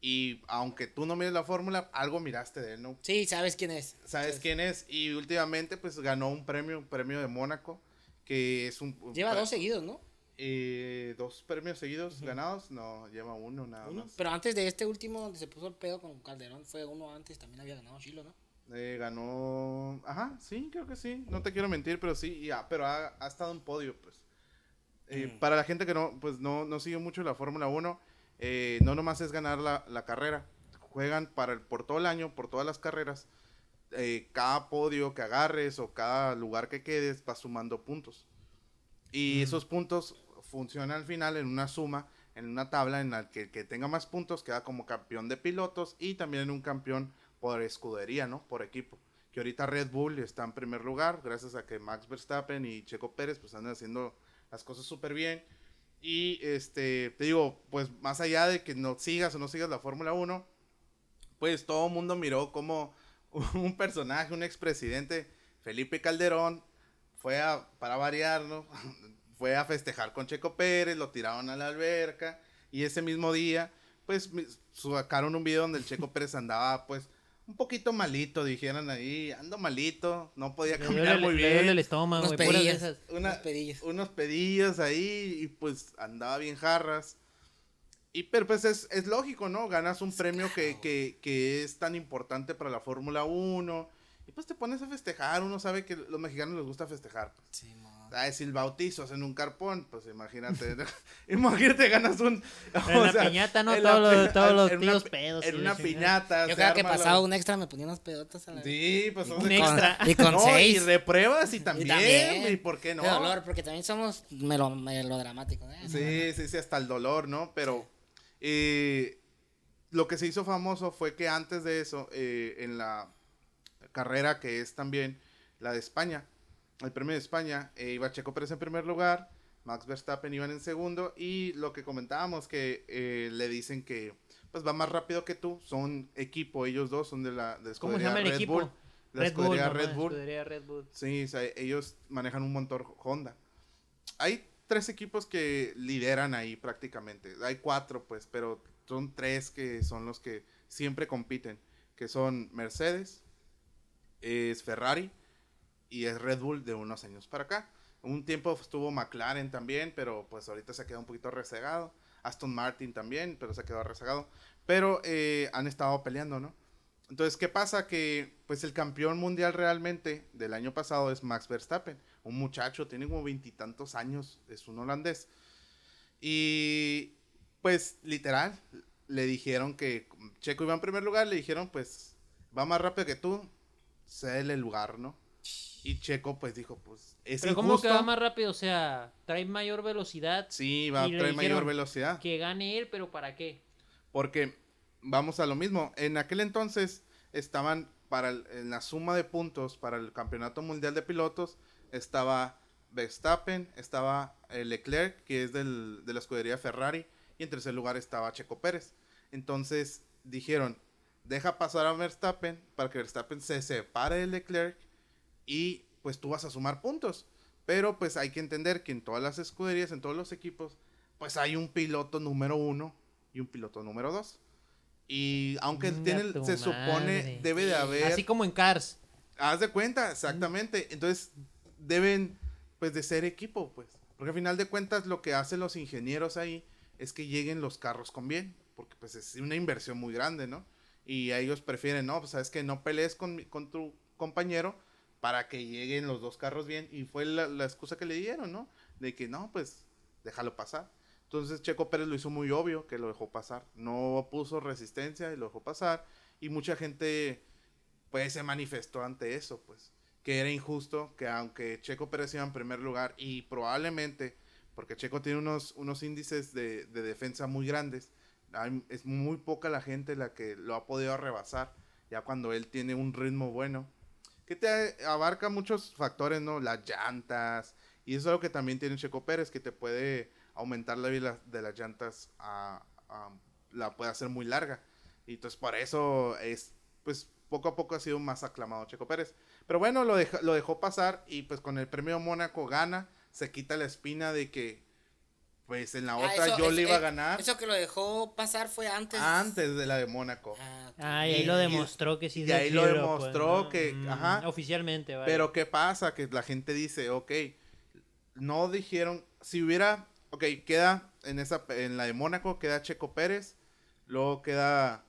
Y aunque tú no mires la fórmula, algo miraste de él, ¿no? Sí, ¿sabes quién es? Sabes Sí. quién es. Y últimamente, pues ganó un premio, un premio de Mónaco, que es un. Lleva dos seguidos, ¿no? eh, dos premios seguidos ganados. No, lleva uno nada Uno. más. Pero antes de este último, donde se puso el pedo con Calderón, fue uno antes, también había ganado Chilo, ¿no? Eh, ganó. Ajá, sí, creo que sí. No te quiero mentir, pero sí. ya, pero ha, ha estado en podio, pues. Eh, Mm. Para la gente que no, pues no, no sigue mucho la Fórmula 1, eh, no nomás es ganar la, la carrera. Juegan para el, por todo el año, por todas las carreras. eh, cada podio que agarres o cada lugar que quedes va sumando puntos. Y esos puntos funcionan al final en una suma, en una tabla en la que el que tenga más puntos queda como campeón de pilotos y también un campeón por escudería, ¿no? Por equipo. Que ahorita Red Bull está en primer lugar, gracias a que Max Verstappen y Checo Pérez pues andan haciendo las cosas súper bien. Y este, te digo, pues más allá de que no sigas o no sigas la Fórmula 1, pues todo el mundo miró como un personaje, un expresidente, Felipe Calderón, fue a, para variar, ¿no? Fue a festejar con Checo Pérez, lo tiraron a la alberca y ese mismo día, pues sacaron un video donde el Checo Pérez andaba, pues, un poquito malito, dijeron ahí, ando malito, no podía Le caminar duele, muy le duele el bien, estómago, Unos esas. una- pedillos. unos pedillos ahí y pues andaba bien jarras. Y pero pues es, es lógico, ¿no? Ganas un premio que, que, que es tan importante para la Fórmula 1 y pues te pones a festejar, uno sabe que los mexicanos les gusta festejar. Sí. Ah, si el bautizo es en un carpón, pues imagínate, imagínate ganas un... En la sea, piñata, ¿no? Todos los, todos los una pedos. En y una piñata. Yo creo que pasaba un extra, me ponía unas pedotas a la Sí, pues Un extra. Y con no, seis. y repruebas y también, también. ¿y por qué no? De dolor, porque también somos melo, melodramáticos. ¿eh? Sí, sí, sí, hasta el dolor, ¿no? Pero eh, lo que se hizo famoso fue que antes de eso, eh, en la carrera que es también la de España, el premio de España, eh, iba Checo Pérez en primer lugar, Max Verstappen iban en segundo y lo que comentábamos que eh, le dicen que pues va más rápido que tú, son equipo, ellos dos son de la de ¿Cómo se llama el Red equipo? Bull, la Red Bull. Red Bull. Red Bull. Sí, o sea, ellos manejan un motor Honda. Hay tres equipos que lideran ahí prácticamente. Hay cuatro, pues, pero son tres que son los que siempre compiten. Que son Mercedes, es Ferrari y es Red Bull de unos años para acá. Un tiempo estuvo McLaren también, pero pues ahorita se ha quedado un poquito rezagado. Aston Martin también, pero se quedado rezagado. Pero eh, han estado peleando, ¿no? Entonces, ¿qué pasa? Que pues el campeón mundial realmente del año pasado es Max Verstappen. Un muchacho, tiene como veintitantos años, es un holandés. Y pues literal, le dijeron que Checo iba en primer lugar, le dijeron pues va más rápido que tú, cédele el lugar, ¿no? Y Checo pues dijo, pues es Pero ¿cómo que va más rápido? O sea, trae mayor velocidad. Sí, va traer mayor velocidad. Que gane él, pero ¿para qué? Porque vamos a lo mismo. En aquel entonces estaban para el- en la suma de puntos para el campeonato mundial de pilotos estaba Verstappen, estaba eh, Leclerc, que es del, de la escudería Ferrari, y en tercer lugar estaba Checo Pérez. Entonces dijeron, deja pasar a Verstappen para que Verstappen se separe de Leclerc y pues tú vas a sumar puntos. Pero pues hay que entender que en todas las escuderías, en todos los equipos, pues hay un piloto número uno y un piloto número dos. Y aunque tiene, se supone, madre. debe de haber... Así como en Cars. Haz de cuenta, exactamente. Entonces, deben, pues, de ser equipo, pues. Porque al final de cuentas, lo que hacen los ingenieros ahí es que lleguen los carros con bien. Porque, pues, es una inversión muy grande, ¿no? Y a ellos prefieren, no, pues, sabes que no pelees con, con tu compañero para que lleguen los dos carros bien. Y fue la, excusa que le dieron, ¿no? De que, no, pues, déjalo pasar. Entonces, Checo Pérez lo hizo muy obvio que lo dejó pasar. No puso resistencia y lo dejó pasar. Y mucha gente pues se manifestó ante eso, pues, que era injusto que aunque Checo Pérez iba en primer lugar y probablemente, porque Checo tiene unos, unos índices de, de defensa muy grandes, hay- es muy poca la gente la que lo ha podido rebasar, ya cuando él tiene un ritmo bueno, que te abarca muchos factores, ¿no? Las llantas, y eso es lo que también tiene Checo Pérez, que te puede aumentar la vida de las llantas, la puede hacer muy larga. Y entonces por eso es, pues poco a poco ha sido más aclamado Checo Pérez. Pero bueno, lo, deja- lo dejó pasar y pues con el premio Mónaco gana, se quita la espina de que pues en la Ah, otra eso- yo eso- le iba a ganar Eso que lo dejó pasar fue antes. antes de la de Mónaco. Ah. Ah, y ahí lo demostró que sí. y ahí lo quiero, demostró ¿no? que- Mm, ajá. Oficialmente, vale. Pero ¿qué pasa? Que la gente dice, ok, no dijeron, si hubiera, ok, queda en esa, en la de Mónaco queda Checo Pérez, luego queda,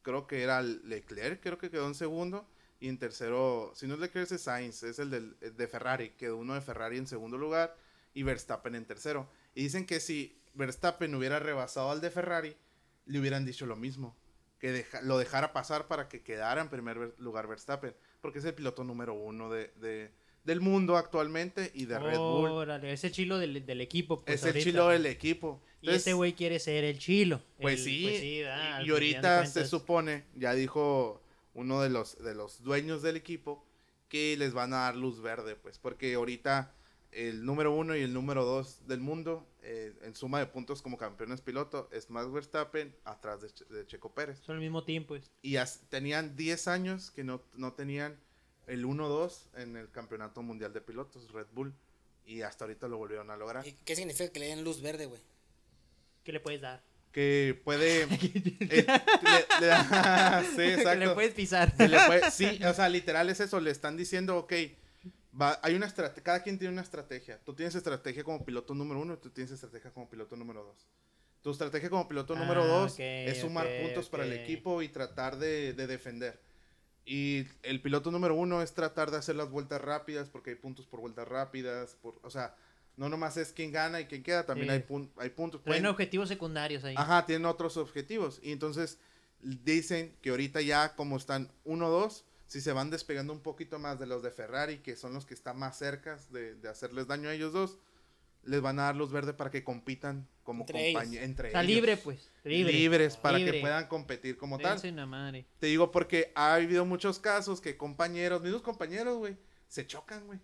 creo que era Leclerc, creo que quedó en segundo, y en tercero, si no es Leclerc es Sainz, es el del- el de Ferrari, quedó uno de Ferrari en segundo lugar y Verstappen en tercero. Y dicen que si Verstappen hubiera rebasado al de Ferrari, le hubieran dicho lo mismo, que deja- lo dejara pasar para que quedara en primer lugar Verstappen, porque es el piloto número uno de, de- del mundo actualmente y de Red Bull. Órale, es el chilo del, del equipo. pues, es el chilo del equipo. Y este güey quiere ser el chilo. Pues El- sí, ¿verdad? y- y, ahorita se supone, ya dijo uno de los, de los dueños del equipo, que les van a dar luz verde, pues, porque ahorita el número uno y el número dos del mundo, eh, en suma de puntos como campeones piloto, es Max Verstappen atrás de, Che- de Checo Pérez. Son al mismo tiempo, pues. Y tenían 10 años que no, no tenían el 1-2 en el campeonato mundial de pilotos, Red Bull, y hasta ahorita lo volvieron a lograr. ¿Y ¿Qué significa que le den luz verde, güey? ¿Qué le puedes dar? Que puede... eh, le- le da- sí, que exacto. le puedes pisar. Se le puede- sí, o sea, literal es eso, le están diciendo, ok, va, hay una cada quien tiene una estrategia. Tú tienes estrategia como piloto número uno y tú tienes estrategia como piloto número dos. Tu estrategia como piloto número Ah, dos ok, es sumar ok, puntos para el equipo y tratar de, de defender. Y el piloto número uno es tratar de hacer las vueltas rápidas porque hay puntos por vueltas rápidas. Por, o sea, no nomás es quién gana y quién queda, también Sí. hay, pun- hay puntos. Pueden- objetivos secundarios ahí. Ajá, tienen otros objetivos. Y entonces dicen que ahorita ya como están 1-2, si se van despegando un poquito más de los de Ferrari, que son los que están más cerca de, de hacerles daño a ellos dos, les van a dar luz verde para que compitan como ellos. entre ellos. libre, pues. Libre. Libres para Libre. que puedan competir como tal. Una madre. Te digo porque ha habido muchos casos que compañeros, mismos compañeros, güey, se chocan, güey.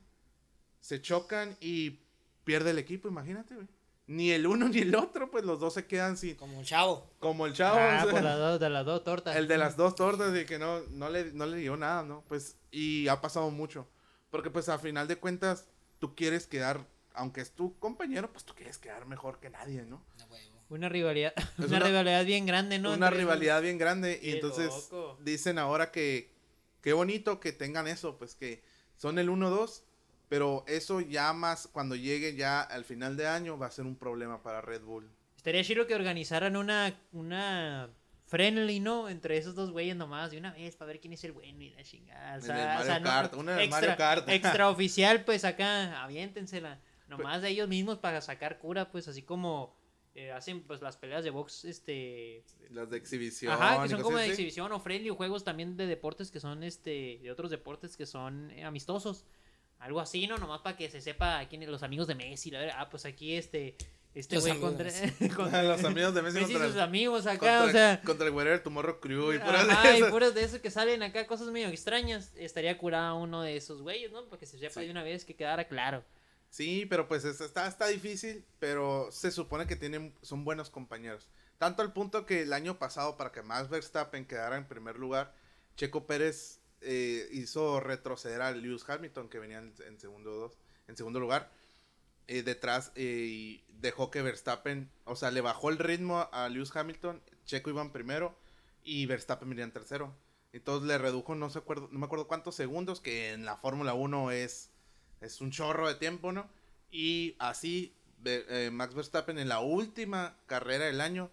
Se chocan y pierde el equipo, imagínate, güey. Ni el uno ni el otro, pues los dos se quedan sin... Como un chavo. Como el chavo. Ah, o sea, por las dos, de las dos tortas. el de las dos tortas y que no, no, le, no le dio nada, ¿no? Pues, y ha pasado mucho. Porque, pues, a final de cuentas, tú quieres quedar, aunque es tu compañero, pues tú quieres quedar mejor que nadie, ¿no? Una rivalidad. Una, una- rivalidad bien grande, ¿no? Una rivalidad bien grande. Y entonces loco. dicen ahora que qué bonito que tengan eso, pues que son el 1-2. Pero eso ya más, cuando llegue ya al final de año, va a ser un problema para Red Bull. Estaría chido que organizaran una, una friendly, ¿no? Entre esos dos güeyes nomás, de una vez, para ver quién es el bueno y la chingada. O sea, o no- Kart, una extra, Mario Kart. Extraoficial, pues acá, aviéntensela. Nomás de ellos mismos para sacar cura, pues así como eh, hacen pues las peleas de box, este... Las de exhibición. Ajá, que son como de exhibición o friendly, o juegos también de deportes que son, este, de otros deportes que son eh, amistosos. Algo así, ¿no? Nomás para que se sepa quién los amigos de Messi, la verdad. Ah, pues aquí, este, este Los güey amigos contra, contra Los amigos de Messi Messi y contra, sus amigos acá, contra, o sea... contra el Guerrero Tomorrow Crew y puras Ajá, de y esas. puras de eso que salen acá, cosas medio extrañas. Estaría curada uno de esos güeyes, ¿no? Para que se sepa Sí. de una vez que quedara claro. Sí, pero pues es- está, está difícil, pero se supone que tienen, son buenos compañeros. Tanto al punto que el año pasado, para que Max Verstappen quedara en primer lugar, Checo Pérez eh, hizo retroceder a Lewis Hamilton, que venía en, segundo, dos, en segundo lugar, eh, detrás, eh, y dejó que Verstappen, o sea, le bajó el ritmo a Lewis Hamilton, Checo iba en primero y Verstappen venía en tercero. Entonces le redujo, no, se acuerdo, no me acuerdo cuántos segundos, que en la Fórmula 1 es, es un chorro de tiempo, ¿no? Y así eh, Max Verstappen en la última carrera del año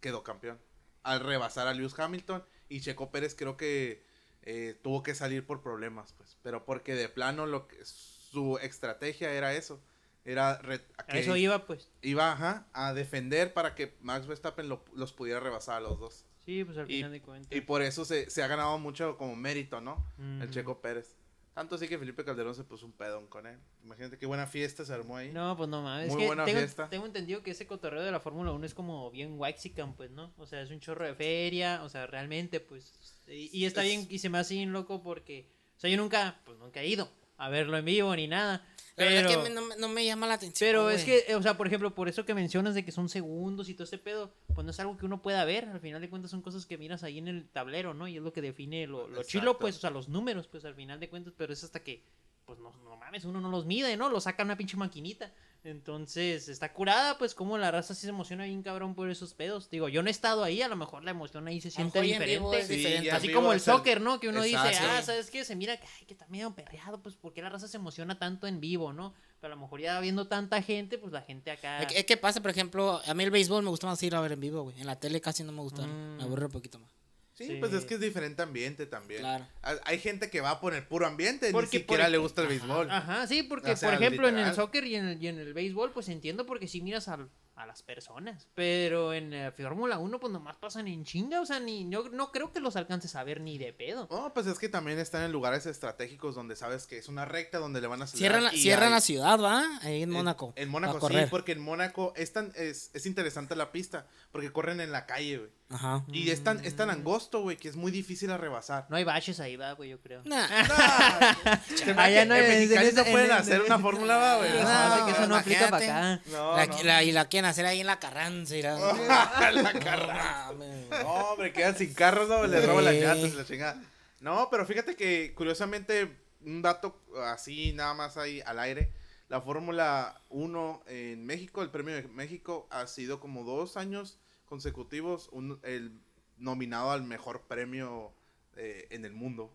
quedó campeón. Al rebasar a Lewis Hamilton y Checo Pérez creo que eh, tuvo que salir por problemas, pues. Pero porque de plano lo que, su estrategia era eso. Era A eso iba, pues. iba ajá, a defender para que Max Verstappen lo- los pudiera rebasar a los dos. Sí, pues al Y- final de cuentas. Y por eso se, se ha ganado mucho como mérito, ¿no? El. Checo Pérez. Tanto así que Felipe Calderón se puso un pedón con él. Imagínate qué buena fiesta se armó ahí. No, pues no mames. Muy es que buena tengo, fiesta. tengo entendido que ese cotorreo de la Fórmula 1 es como bien waxican, pues, ¿no? O sea, es un chorro de feria, o sea, realmente, pues. Y, y está Es- bien, y se me hace bien loco porque. O sea, yo nunca, pues nunca he ido a verlo en vivo ni nada. La verdad que me- no, me- no me llama la atención. pero es que, o sea, por ejemplo, por eso que mencionas de que son segundos y todo ese pedo, pues no es algo que uno pueda ver. Al final de cuentas son cosas que miras ahí en el tablero, ¿no? Y es lo que define lo, lo chilo, pues, o sea, los números, pues al final de cuentas, pero es hasta que, pues no, no mames, uno no los mide, ¿no? Lo saca una pinche maquinita. Entonces, está curada, pues, como la raza sí se emociona bien cabrón por esos pedos. Digo, yo no he estado ahí, a lo mejor la emoción ahí se siente diferente. es diferente. Así como el soccer, ¿no? Que uno dice, ah, ¿sabes qué? Se mira que, ay, que está medio perreado, pues, ¿por qué la raza se emociona tanto en vivo, no? Pero a lo mejor ya viendo tanta gente, pues la gente acá... Es que- Es que pasa, por ejemplo, a mí el béisbol me gusta más ir a ver en vivo, güey. En la tele casi no me gusta, Mm. me aburre un poquito más. Sí, Sí. pues es que es diferente ambiente también. Claro. Hay- gente que va por el puro ambiente, Porque, ni siquiera por- le gusta el béisbol. Ajá, sí, porque O sea, por ejemplo en el soccer y en el, y en el béisbol, pues entiendo porque sí miras al- a las personas. Pero en la Fórmula 1, pues nomás pasan en chinga, o sea, ni yo no creo que los alcances a ver ni de pedo. No, pues es que también están en lugares estratégicos donde sabes que es una recta donde le van a Cierran, la- hay- la ciudad, ¿va? Ahí en Mónaco. En Mónaco sí, porque en Mónaco es, tan, es, es interesante la pista, porque corren en la calle, güey. Ajá. Y es tan, es tan angosto, güey, que es muy difícil a rebasar. No hay baches ahí, va, güey, yo creo. Nah. Me Allá no en Mexicali en- no en- pueden en- hacer una fórmula, va, güey. No, No, hace que eso no aplica para acá. No, La, no. la- y la quieren hacer ahí en la Carranza. la Carranza. No. No, hombre, quedan sin carros, no, les roban las llantas la chingada. No, pero fíjate que curiosamente, un dato así nada más ahí al aire, la Fórmula 1 en México, el premio de México, ha sido como dos años consecutivos un- el nominado al mejor premio eh, en el mundo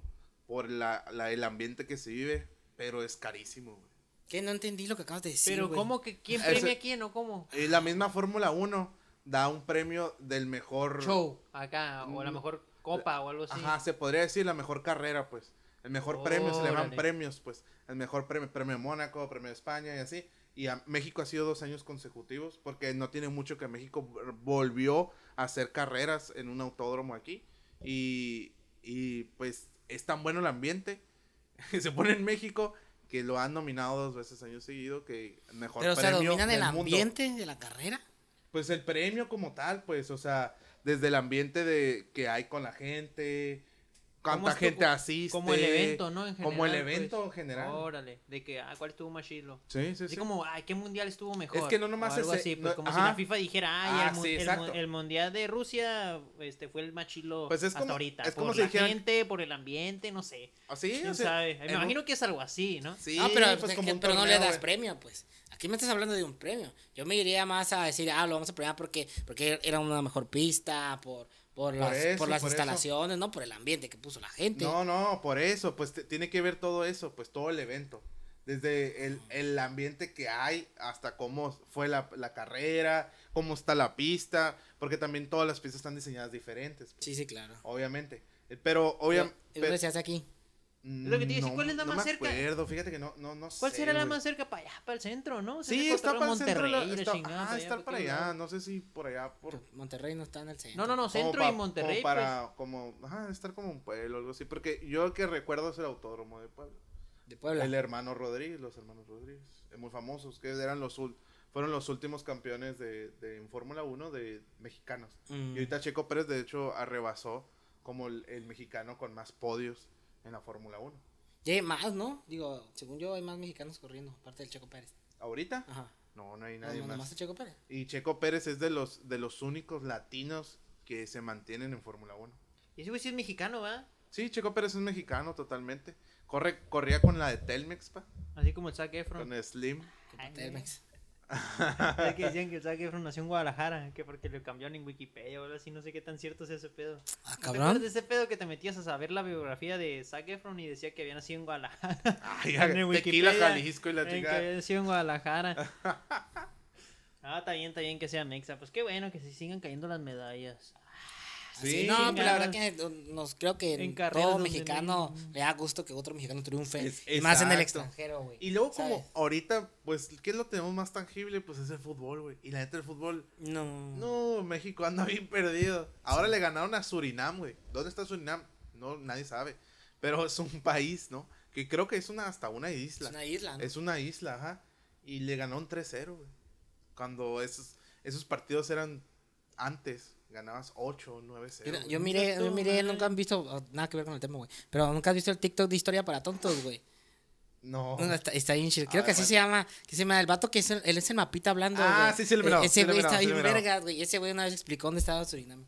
por la, la- el ambiente que se vive, pero es carísimo. güey. Que no entendí lo que acabas de decir. Pero güey. ¿cómo que quién premia a quién o cómo? Eh, la misma Fórmula 1 da un premio del mejor Show acá, o la Mm, mejor copa o algo así. Ajá, se podría decir la mejor carrera, pues. El mejor premio, se le Órale. premios, pues. El mejor premio, premio de Mónaco, premio de España y así. Y a México ha sido dos años consecutivos, porque no tiene mucho que México volvió a hacer carreras en un autódromo aquí. Y, y pues es tan bueno el ambiente que se pone en México que lo han nominado dos veces años seguido que mejor Pero, o sea, premio el del mundo. ambiente de la carrera. Pues el premio como tal, pues, o sea, desde el ambiente de que hay con la gente, ¿Cómo cuánta gente asiste. Como el evento, ¿no? En Como el general, evento pues. en general. Órale, de que, ah, ¿cuál estuvo más chilo? Sí, sí, Así sí. como, ay, ¿qué mundial estuvo mejor? Es que no nomás o algo ese- así, pues no- como si la FIFA dijera, ay, Ah, el, sí, el el mundial de Rusia este fue el más chilo Pues es hasta como- ahorita. es por como si la dijeran- gente, por el ambiente, no sé. Así, ¿Quién o sea, sabe? Me un- imagino que es algo así, ¿no? Sí, pero, pues como que- un pero no le das güey. premio, pues. Aquí me estás hablando de un premio. Yo me iría más a decir, ah, lo vamos a premiar porque, porque era una mejor pista, por, por, las, eso, por las por eso. instalaciones, no por el ambiente que puso la gente. No, no, por eso, pues te- tiene que ver todo eso, pues todo el evento. Desde el, el ambiente que hay hasta cómo fue la, la carrera, cómo está la pista, porque también todas las pistas están diseñadas diferentes. pues, Sí, sí, claro. Obviamente. Pero, obviamente. ¿Y dónde se hace aquí? Lo que te ¿cuál es la no más me cerca? acuerdo, fíjate que no, no, no ¿Cuál sé, será la güey. más cerca para allá, para el centro, no? Sí, está para el centro. la- está- chingada, ah, para estar para aquel allá. No sé si por allá, por. Monterrey no está en el centro. No, no, no, como centro pa- y Monterrey. Como para, como, ajá, estar como un pueblo o algo así. Porque yo que recuerdo es el autódromo de Puebla. De Puebla. El hermano Rodríguez, los hermanos Rodríguez. eh, Muy famosos, que eran los ul- fueron los últimos campeones de, de en Fórmula 1 de mexicanos. Mm. Y ahorita Checo Pérez, de hecho, arrebasó como el, el mexicano con más podios en la Fórmula 1. Y hay más, ¿no? Digo, según yo hay más mexicanos corriendo, aparte del Checo Pérez. ¿Ahorita? Ajá. No, no hay No, nadie no, nomás más. el Checo Pérez. Y Checo Pérez es de los, de los únicos latinos que se mantienen en Fórmula 1. Y ese güey sí es mexicano, ¿va? Sí, Checo Pérez es mexicano totalmente. Corre, corría con la de Telmex, pa, Así como el Zac Efron. con Slim. Ay, Telmex. Es que decían que el Zac Efron nació en Guadalajara, que porque lo cambiaron en Wikipedia o algo así, no sé qué tan cierto es ese pedo. Ah, ¿No ¿Te cabrón. acuerdas de ese pedo que te metías a saber la biografía de Zac Efron y decía que había nacido en Guadalajara? Ay, En tequila, Wikipedia, Jalisco y la que había nacido en Guadalajara. Ah, está bien, está bien que sea Mexa. Pues qué bueno que se sigan cayendo las medallas. Así, no, pues la verdad que nos creo que En todo mexicano no- le da gusto que otro mexicano triunfe. Es- y más en el extranjero, güey. Y luego como ahorita, pues, ¿qué es lo tenemos más tangible? Pues es el fútbol, güey. Y la neta del fútbol, No. no, México anda bien perdido. Ahora le ganaron a Surinam, güey. ¿Dónde está Surinam? No, nadie sabe. Pero es un país, ¿no? Que creo que es una hasta una Es isla. una isla, ¿no? Es una isla, ajá. Y le ganaron 3-0, güey. Cuando esos, esos partidos eran antes. Ganabas 8 9-0. Mira, güey. yo miré, yo miré, nunca han visto, oh, nada que ver con el tema, güey. Pero nunca has visto el TikTok de historia para tontos, güey. No. No, está, está bien chido. Creo A que así bueno. se llama, que se llama el vato que es el, él es el mapita hablando, Ah, güey. sí, sí he mirado, E- Ese güey está bien vergas, güey. Ese güey una vez explicó dónde estaba Surinam.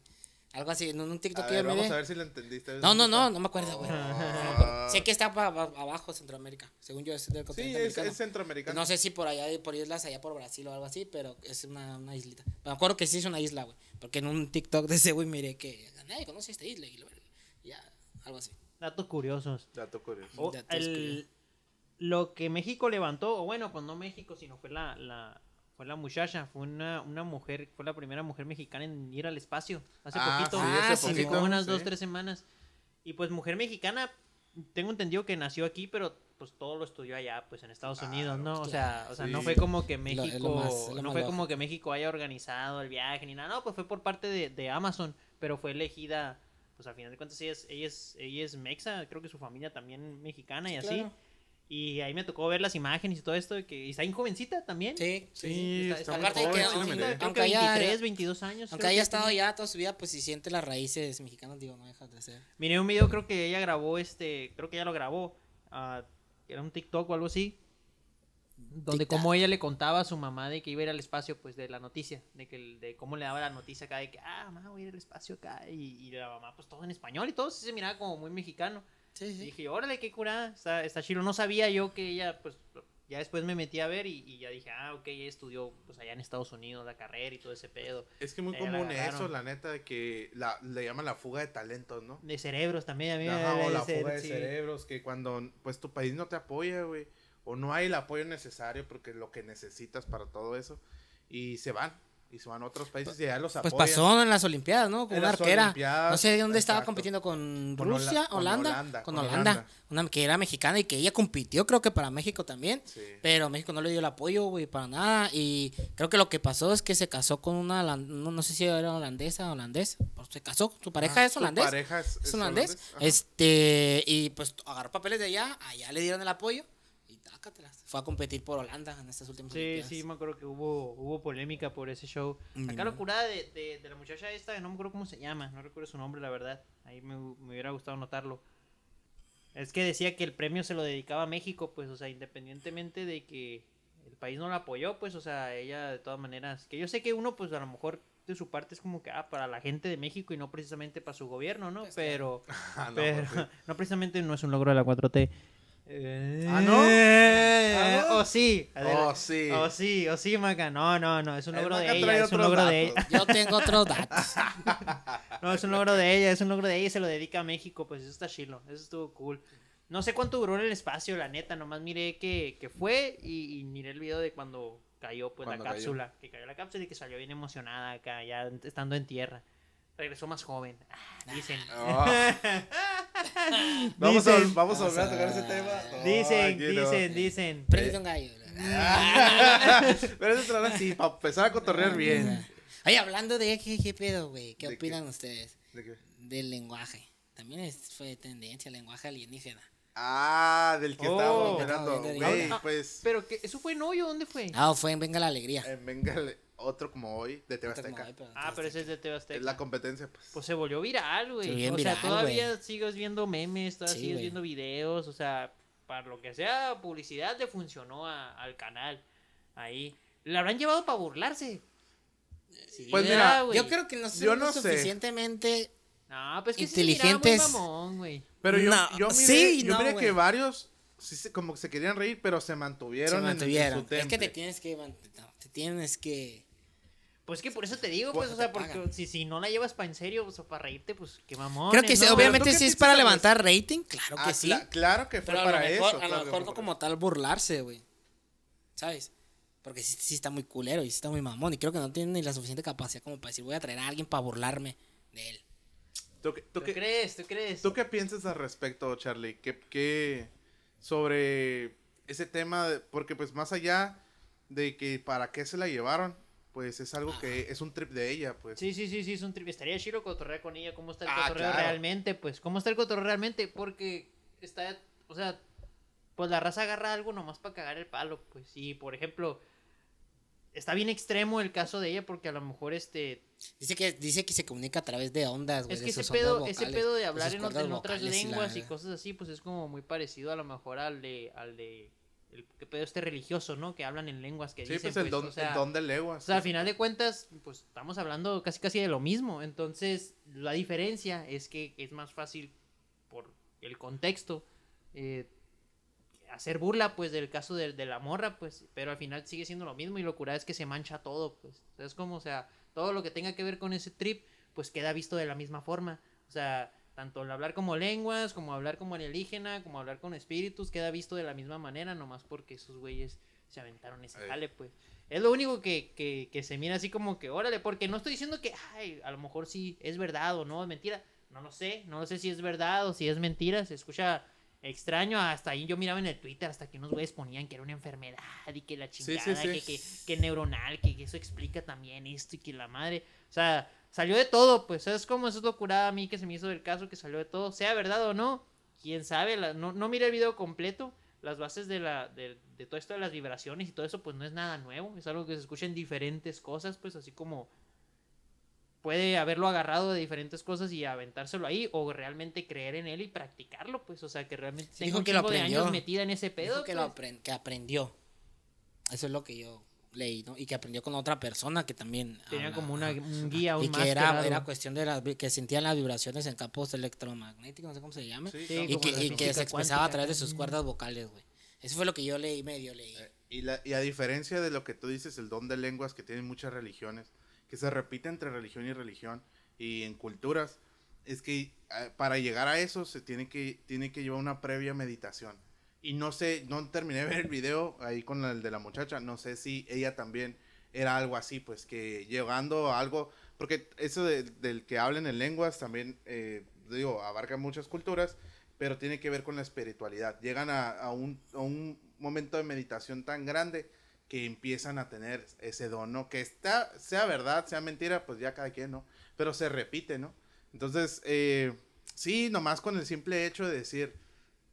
Algo así, en un TikTok A que yo ver, vamos miré. a ver si lo entendiste. No, no, no, ¿Dónde no me acuerdo, güey. está? No. Sé que está abajo Centroamérica. Según yo, es del Sí, es, es centroamericano. No sé si por allá, por islas allá por Brasil o algo así, pero es una, una islita. Me acuerdo que sí es una isla, güey. Porque en un TikTok de ese güey miré que nadie conoce esta isla y lo- ya, algo así. Datos curiosos. Dato curioso. O Datos el- curiosos. lo que México levantó, o bueno, pues no México, sino fue la, la, fue la muchacha, fue una, una mujer, fue la primera mujer mexicana en ir al espacio hace Ah, poquito, sí, hace hace poquito, como unas sí. dos, tres semanas. Y pues mujer mexicana, tengo entendido que nació aquí, pero pues todo lo estudió allá, pues en Estados Claro, Unidos, ¿no? O sea, o sea, no fue como que México, lo más- no fue como que México haya organizado el viaje ni nada, no, pues fue por parte de, de Amazon, pero fue elegida, pues al final de cuentas ella es, ella es, ella es mexa, creo que su familia también mexicana y así. Y ahí me tocó ver las imágenes y todo esto, de que y está bien jovencita también. Sí, sí. Sí, Está, está joven, que aunque- creo aunque que haya- 23, 22 años. Aunque haya estado ya toda su vida, pues si siente las raíces mexicanas, digo, no deja de ser. Miré un video, creo que ella grabó este, creo que ella lo grabó, ah, era un TikTok o algo así, donde como ella le contaba a su mamá de que iba a ir al espacio, pues de la noticia, de que el- de cómo le daba la noticia acá de que, ah, mamá, voy a ir al espacio acá, y, y la mamá, pues todo en español y todo, sí se miraba como muy mexicano. Sí, Y sí. dije, órale, qué curada, está, está chido. No sabía yo que ella, pues, ya después me metí a ver y, y ya dije, ah, ok, ella estudió, pues, allá en Estados Unidos la carrera y todo ese pedo. Es que muy Ella la común eso, la neta, de que la, le llaman la fuga de talentos, ¿no? De cerebros también, a mí Ajá, me o la fuga de sí. cerebros, que cuando pues tu país no te apoya, güey, o no hay el apoyo necesario porque lo que necesitas para todo eso, y se van, y se van a otros países y allá los Pues apoyan. pasó en las Olimpiadas, ¿no? Con En una arquera. No sé de dónde estaba compitiendo con Rusia, Holanda, Holanda, con con Holanda, Holanda. una que era mexicana y que ella compitió, creo que para México también. Sí. Pero México no le dio el apoyo, güey, para nada. Y creo que lo que pasó es que se casó con una, no, no sé si era holandesa o holandés. Pues se casó, su pareja Ah, es su holandés. pareja es, es holandés. ajá. Este, y pues agarró papeles de allá, allá le dieron el apoyo Fue a competir por Holanda en estas últimas Sí, Olimpiadas. sí, me acuerdo que hubo, hubo polémica por ese show. Mm. Acá la curada de, de, de la muchacha esta, no me acuerdo cómo se llama, no recuerdo su nombre, la verdad. Ahí me, me hubiera gustado notarlo. Es que decía que el premio se lo dedicaba a México, pues, o sea, independientemente de que el país no la apoyó, pues, o sea, ella de todas maneras, que yo sé que uno, pues, a lo mejor de su parte es como que, ah, para la gente de México y no precisamente para su gobierno, ¿no? Pues, pero, Ah, no, pero, pues, no precisamente no es un logro de la 4T. ¿Ah, no? ¿Ah, no? O sí. Oh, sí. O sí, o sí, Maca. No, no, no, es un El logro de ella, es un logro de ella. datos. Yo tengo otros datos. No, es un logro de ella, es un logro de ella y se lo dedica a México, pues eso está chilo, eso estuvo cool. No sé cuánto duró en el espacio, la neta, nomás miré que, que fue y, y miré el video de cuando cayó pues Cuando la cayó. cápsula, que cayó la cápsula y que salió bien emocionada acá, ya estando en tierra. Regresó más joven, ah, dicen. Oh. Vamos, a, vamos a volver a tocar ese tema. No, Dicen, dicen, dicen. Préndete un gallo. Pero eso será así, para empezar a cotorrear bien. Oye, hablando de qué, qué pedo, güey. ¿Qué ¿De opinan ustedes ¿De qué? del lenguaje? También es- fue tendencia el lenguaje alienígena. Ah, del que Oh. estábamos Estaba hablando. Güey. Ah, pues. Pero que eso fue en hoyo, ¿dónde fue? Ah, fue en Venga la Alegría. eh, venga, otro como hoy, de TV Azteca. hoy, pero Ah, pero ese es de TV Azteca. Es la competencia, pues. Pues se volvió viral, güey. Se o viral, sea, todavía sigues viendo memes, todavía Sí, sigues viendo videos, o sea, para lo que sea, publicidad le funcionó a- al canal. Ahí. Le habrán llevado para burlarse. Sí, Pues mira, ¿verdad, güey? Yo creo que no son no suficientemente. No, pues que inteligentes. Sí, mamón. Pero yo, No, yo miré, sí, yo no, miré que varios sí se- como que se querían reír, pero se mantuvieron, Se en- en mantuvieron. su Es que te tienes que. Te tienes que. Pues que por eso te digo, Pues pues, o sea, porque si, si no la llevas para en serio, o sea, para reírte, pues qué mamón. Creo que sí, ¿no? obviamente ¿tú qué sí es para levantar rating. Claro Ah, que sí. cla- claro que fue Pero para mejor, eso. a lo mejor fue no como tal burlarse, güey. ¿Sabes? Porque sí, sí está muy culero y sí está muy mamón. Y creo que no tiene ni la suficiente capacidad como para decir, voy a traer a alguien para burlarme de él. ¿Tú, qué- tú ¿Tú qué- crees? ¿Tú crees? ¿Tú qué piensas al respecto, Charlie? ¿Qué, qué sobre ese tema? de- porque pues más allá de que para qué se la llevaron, pues es algo que es un trip de ella, pues. Sí, sí, sí, sí, es un trip. Estaría chido cotorrear con ella. ¿Cómo está el Ah, cotorreo claro. realmente? Pues, ¿cómo está el cotorreo realmente? Porque está, o sea, pues la raza agarra algo nomás para cagar el palo, pues. Y, por ejemplo, está bien extremo el caso de ella porque a lo mejor este... Dice que, dice que se comunica a través de ondas, güey. Es que ese pedo, ese pedo de hablar en, en otras vocales y la lenguas y cosas así, pues es como muy parecido a lo mejor al de... Al de el que pedo este religioso, ¿no? Que hablan en lenguas que Sí, dicen, pues el pues, don, o sea, el don de leguas. o sea, al final de cuentas, pues estamos hablando casi casi de lo mismo. Entonces, la diferencia es que es más fácil por el contexto eh, hacer burla, pues, del caso de, de la morra, pues, pero al final sigue siendo lo mismo y lo curada es que se mancha todo, pues. O sea, es como, o sea, todo lo que tenga que ver con ese trip, pues queda visto de la misma forma. O sea, tanto el hablar como lenguas, como hablar como alienígena, como hablar con espíritus, queda visto de la misma manera, nomás porque esos güeyes se aventaron ese jale, pues. Es lo único que, que, que se mira así como que, órale, porque no estoy diciendo que, ay, a lo mejor sí es verdad o no es mentira. No lo sé, no lo sé si es verdad o si es mentira. Se escucha extraño. Hasta ahí yo miraba en el Twitter, hasta que unos güeyes ponían que era una enfermedad y que la chingada, sí, sí. Que, que, que neuronal, que, que eso explica también esto y que la madre. O sea, salió de todo, pues. ¿Sabes cómo? Eso es lo curada a mí que se me hizo del caso, que salió de todo. Sea verdad o no, quién sabe. la- no, no miré el video completo. Las bases de, la, de, de todo esto de las vibraciones y todo eso, pues no es nada nuevo. Es algo que se escucha en diferentes cosas, pues así como puede haberlo agarrado de diferentes cosas y aventárselo ahí o realmente creer en él y practicarlo, pues, o sea, que realmente dijo un que lo chingo de aprendió. años metida en ese pedo, Dijo que, lo pues. apren- que aprendió. Eso es lo que yo leí, ¿no? Y que aprendió con otra persona que también. tenía habla, como una, un guía, un Y que era, era cuestión de las que sentían las vibraciones en campos electromagnéticos, no sé cómo se llama. Sí, y que, y que se expresaba a través de sus cuerdas vocales, güey. Eso fue lo que yo leí, medio leí. Eh, Y, la, y a diferencia de lo que tú dices, el don de lenguas que tienen muchas religiones, que se repite entre religión y religión y en culturas, es que eh, para llegar a eso se tiene que, tiene que llevar una previa meditación. Y no sé, no terminé de ver el video ahí con el de la muchacha, no sé si ella también era algo así, pues que llegando a algo, porque eso de- del que hablen en lenguas también, eh, digo, abarca muchas culturas, pero tiene que ver con la espiritualidad. Llegan a, a un, a un momento de meditación tan grande que empiezan a tener ese don, ¿no? Que está, sea verdad, sea mentira, pues ya cada quien, ¿no? Pero se repite, ¿no? Entonces, eh, sí, nomás con el simple hecho de decir,